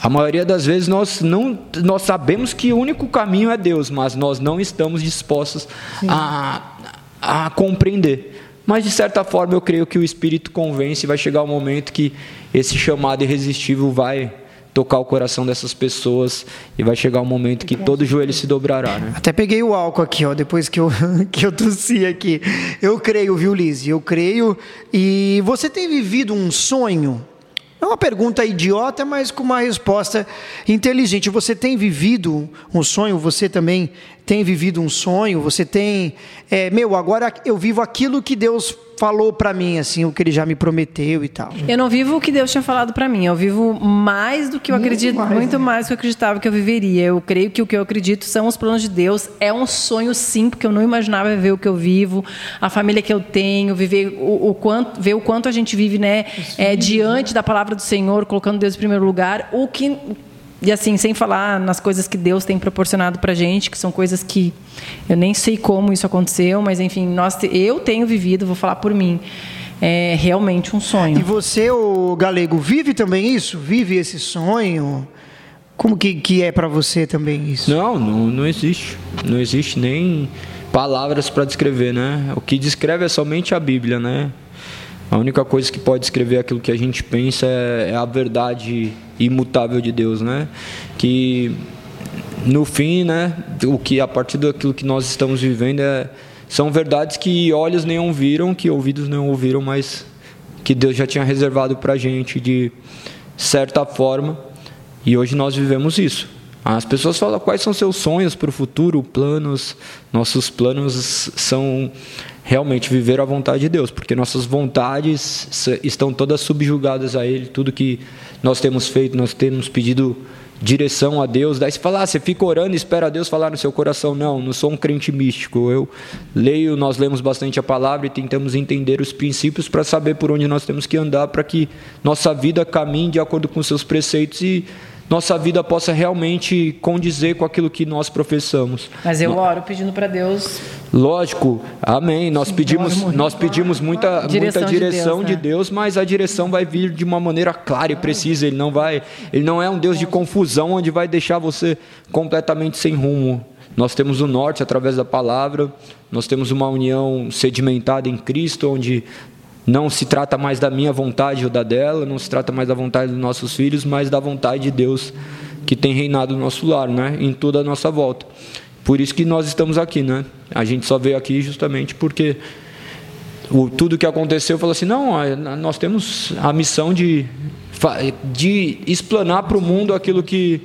A maioria das vezes nós não nós sabemos que o único caminho é Deus, mas nós não estamos dispostos a, a compreender. Mas de certa forma eu creio que o Espírito convence e vai chegar o um momento que esse chamado irresistível vai tocar o coração dessas pessoas e vai chegar um momento que todo joelho se dobrará, né? Até peguei o álcool aqui, ó, depois que eu, que eu tossi aqui. Eu creio, viu, Liz? Eu creio. E você tem vivido um sonho? É uma pergunta idiota, mas com uma resposta inteligente. Você tem vivido um sonho? Você também tem vivido um sonho? Você tem, é, meu, agora eu vivo aquilo que Deus falou para mim, assim, o que ele já me prometeu e tal. Eu não vivo o que Deus tinha falado para mim. Eu vivo mais do que eu muito acredito, mais, muito né? mais do que eu acreditava que eu viveria. Eu creio que o que eu acredito são os planos de Deus. É um sonho sim, porque eu não imaginava viver o que eu vivo, a família que eu tenho, viver o, o quanto, ver o quanto a gente vive, né, é, diante da palavra do Senhor, colocando Deus em primeiro lugar. O que e assim, sem falar nas coisas que Deus tem proporcionado para gente, que são coisas que eu nem sei como isso aconteceu, mas enfim, nós, eu tenho vivido, vou falar por mim, é realmente um sonho. E você, o Galego, vive também isso? Vive esse sonho? Como que, que é para você também isso? Não, não, não existe. Não existe nem palavras para descrever, né? O que descreve é somente a Bíblia, né? A única coisa que pode descrever aquilo que a gente pensa é, é a verdade imutável de Deus, né? Que no fim, né, o que a partir daquilo que nós estamos vivendo é, são verdades que olhos nenhum viram, que ouvidos não ouviram, mas que Deus já tinha reservado para a gente de certa forma. E hoje nós vivemos isso. As pessoas falam quais são seus sonhos para o futuro, planos. Nossos planos são realmente viver a vontade de Deus, porque nossas vontades estão todas subjugadas a Ele. Tudo que nós temos feito, nós temos pedido direção a Deus. Daí você fala, ah, você fica orando e espera Deus falar no seu coração. Não, não sou um crente místico. Eu leio, nós lemos bastante a palavra e tentamos entender os princípios para saber por onde nós temos que andar para que nossa vida caminhe de acordo com seus preceitos e nossa vida possa realmente condizer com aquilo que nós professamos. Mas eu oro pedindo para Deus. Lógico, amém. Nós pedimos, nós pedimos muita direção, muita direção de, Deus, de né? Deus, mas a direção vai vir de uma maneira clara e precisa. Ele não vai, ele não é um Deus de confusão onde vai deixar você completamente sem rumo. Nós temos o norte através da palavra, nós temos uma união sedimentada em Cristo, onde não se trata mais da minha vontade ou da dela, não se trata mais da vontade dos nossos filhos, mas da vontade de Deus que tem reinado no nosso lar, né? em toda a nossa volta. Por isso que nós estamos aqui, né? A gente só veio aqui justamente porque o, tudo que aconteceu falou assim, não, nós temos a missão de, de explanar para o mundo aquilo que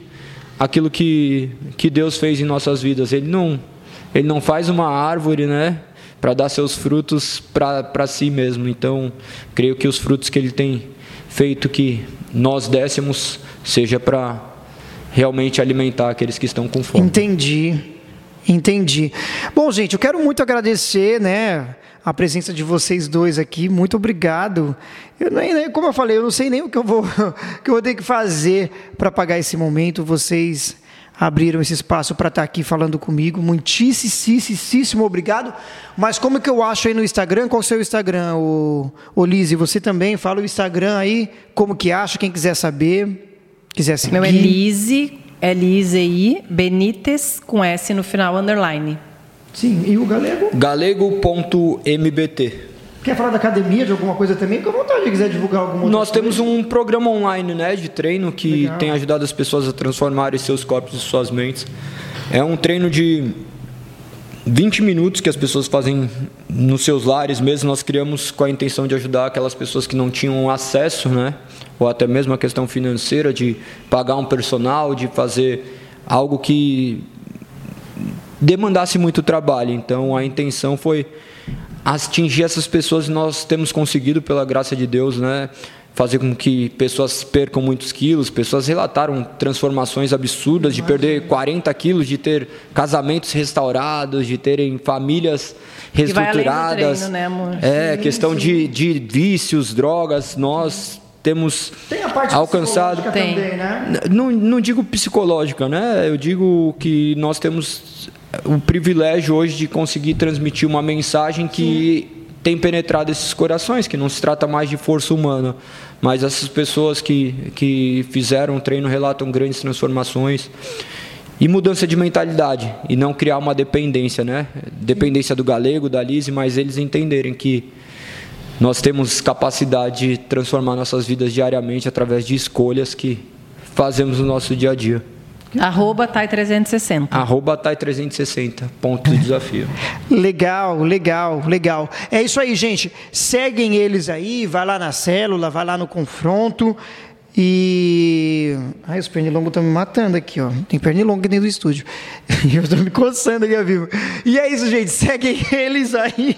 aquilo que, que Deus fez em nossas vidas. Ele não ele não faz uma árvore, né? Para dar seus frutos para si mesmo. Então, creio que os frutos que ele tem feito que nós dessemos seja para realmente alimentar aqueles que estão com fome. Entendi. Entendi. Bom, gente, eu quero muito agradecer, né, a presença de vocês dois aqui. Muito obrigado. Eu nem, como eu falei, eu não sei nem o que eu vou, que eu vou ter que fazer para pagar esse momento. Vocês abriram esse espaço para estar tá aqui falando comigo. Muitíssimo obrigado. Mas como que eu acho aí no Instagram? Qual é o seu Instagram, o, o Lise? Você também fala o Instagram aí, como que acha, quem quiser saber, quiser seguir. Meu é Lise, L-I-Z-I, Benites, com S no final, underline. Sim, e o Galego? Galego.mbt. Quer falar da academia, de alguma coisa também? Fica à vontade, quiser divulgar alguma Nós temos um programa online né, de treino que Legal. tem ajudado as pessoas a transformarem seus corpos e suas mentes. É um treino de 20 minutos que as pessoas fazem nos seus lares mesmo. Nós criamos com a intenção de ajudar aquelas pessoas que não tinham acesso, né? ou até mesmo a questão financeira de pagar um personal, de fazer algo que demandasse muito trabalho. Então a intenção foi atingir essas pessoas nós temos conseguido pela graça de Deus, né? Fazer com que pessoas percam muitos quilos, pessoas relataram transformações absurdas de perder 40 quilos, de ter casamentos restaurados, de terem famílias reestruturadas. Treino, né, amor? É, questão. De, de vícios, drogas, nós temos Tem a parte alcançado. Também, né? Não, não digo psicológica, né? Eu digo que nós temos o privilégio hoje de conseguir transmitir uma mensagem que Sim. tem penetrado esses corações, que não se trata mais de força humana, mas essas pessoas que, que fizeram o treino relatam grandes transformações e mudança de mentalidade e não criar uma dependência, né? Dependência do galego, da Lise, mas eles entenderem que nós temos capacidade de transformar nossas vidas diariamente através de escolhas que fazemos no nosso dia a dia. Arroba TAI360. Arroba TAI360, ponto de desafio. legal, legal, legal. É isso aí, gente. Seguem eles aí, vai lá na célula, vai lá no confronto. E. Ai, os pernilongos estão me matando aqui, ó. Tem pernilongo dentro do estúdio. E eu estou me coçando aqui, vivo. E é isso, gente. Seguem eles aí.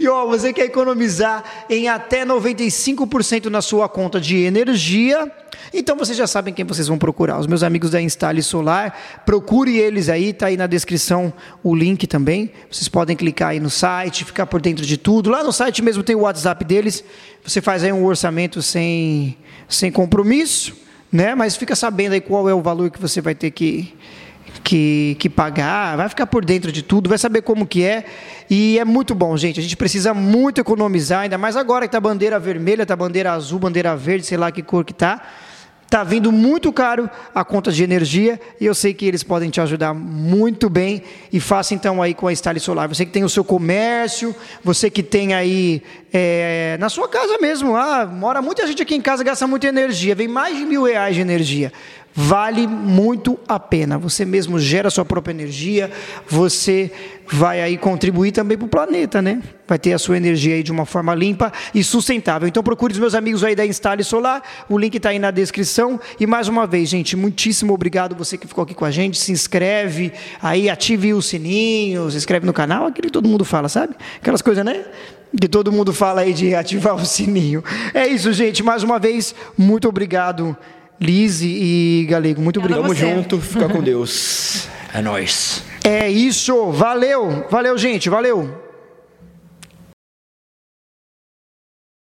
E, ó, você quer economizar em até 95% na sua conta de energia. Então vocês já sabem quem vocês vão procurar. Os meus amigos da Instale Solar, procure eles aí, tá aí na descrição o link também. Vocês podem clicar aí no site, ficar por dentro de tudo. Lá no site mesmo tem o WhatsApp deles. Você faz aí um orçamento sem sem compromisso, né? Mas fica sabendo aí qual é o valor que você vai ter que, que, que pagar, vai ficar por dentro de tudo, vai saber como que é. E é muito bom, gente. A gente precisa muito economizar, ainda mais agora que tá bandeira vermelha, tá bandeira azul, bandeira verde, sei lá que cor que tá. Está vindo muito caro a conta de energia e eu sei que eles podem te ajudar muito bem. E faça então aí com a Style Solar. Você que tem o seu comércio, você que tem aí é, na sua casa mesmo. Ah, mora muita gente aqui em casa, gasta muita energia, vem mais de mil reais de energia vale muito a pena. Você mesmo gera sua própria energia, você vai aí contribuir também para o planeta, né? Vai ter a sua energia aí de uma forma limpa e sustentável. Então procure os meus amigos aí da Instale Solar, o link está aí na descrição. E mais uma vez, gente, muitíssimo obrigado você que ficou aqui com a gente. Se inscreve aí, ative o sininho, se inscreve no canal, aquele que todo mundo fala, sabe? Aquelas coisas, né? que todo mundo fala aí de ativar o sininho. É isso, gente. Mais uma vez, muito obrigado Lise e Galego, muito obrigado. Tamo junto, fica com Deus. É nóis. É isso, valeu, valeu, gente, valeu.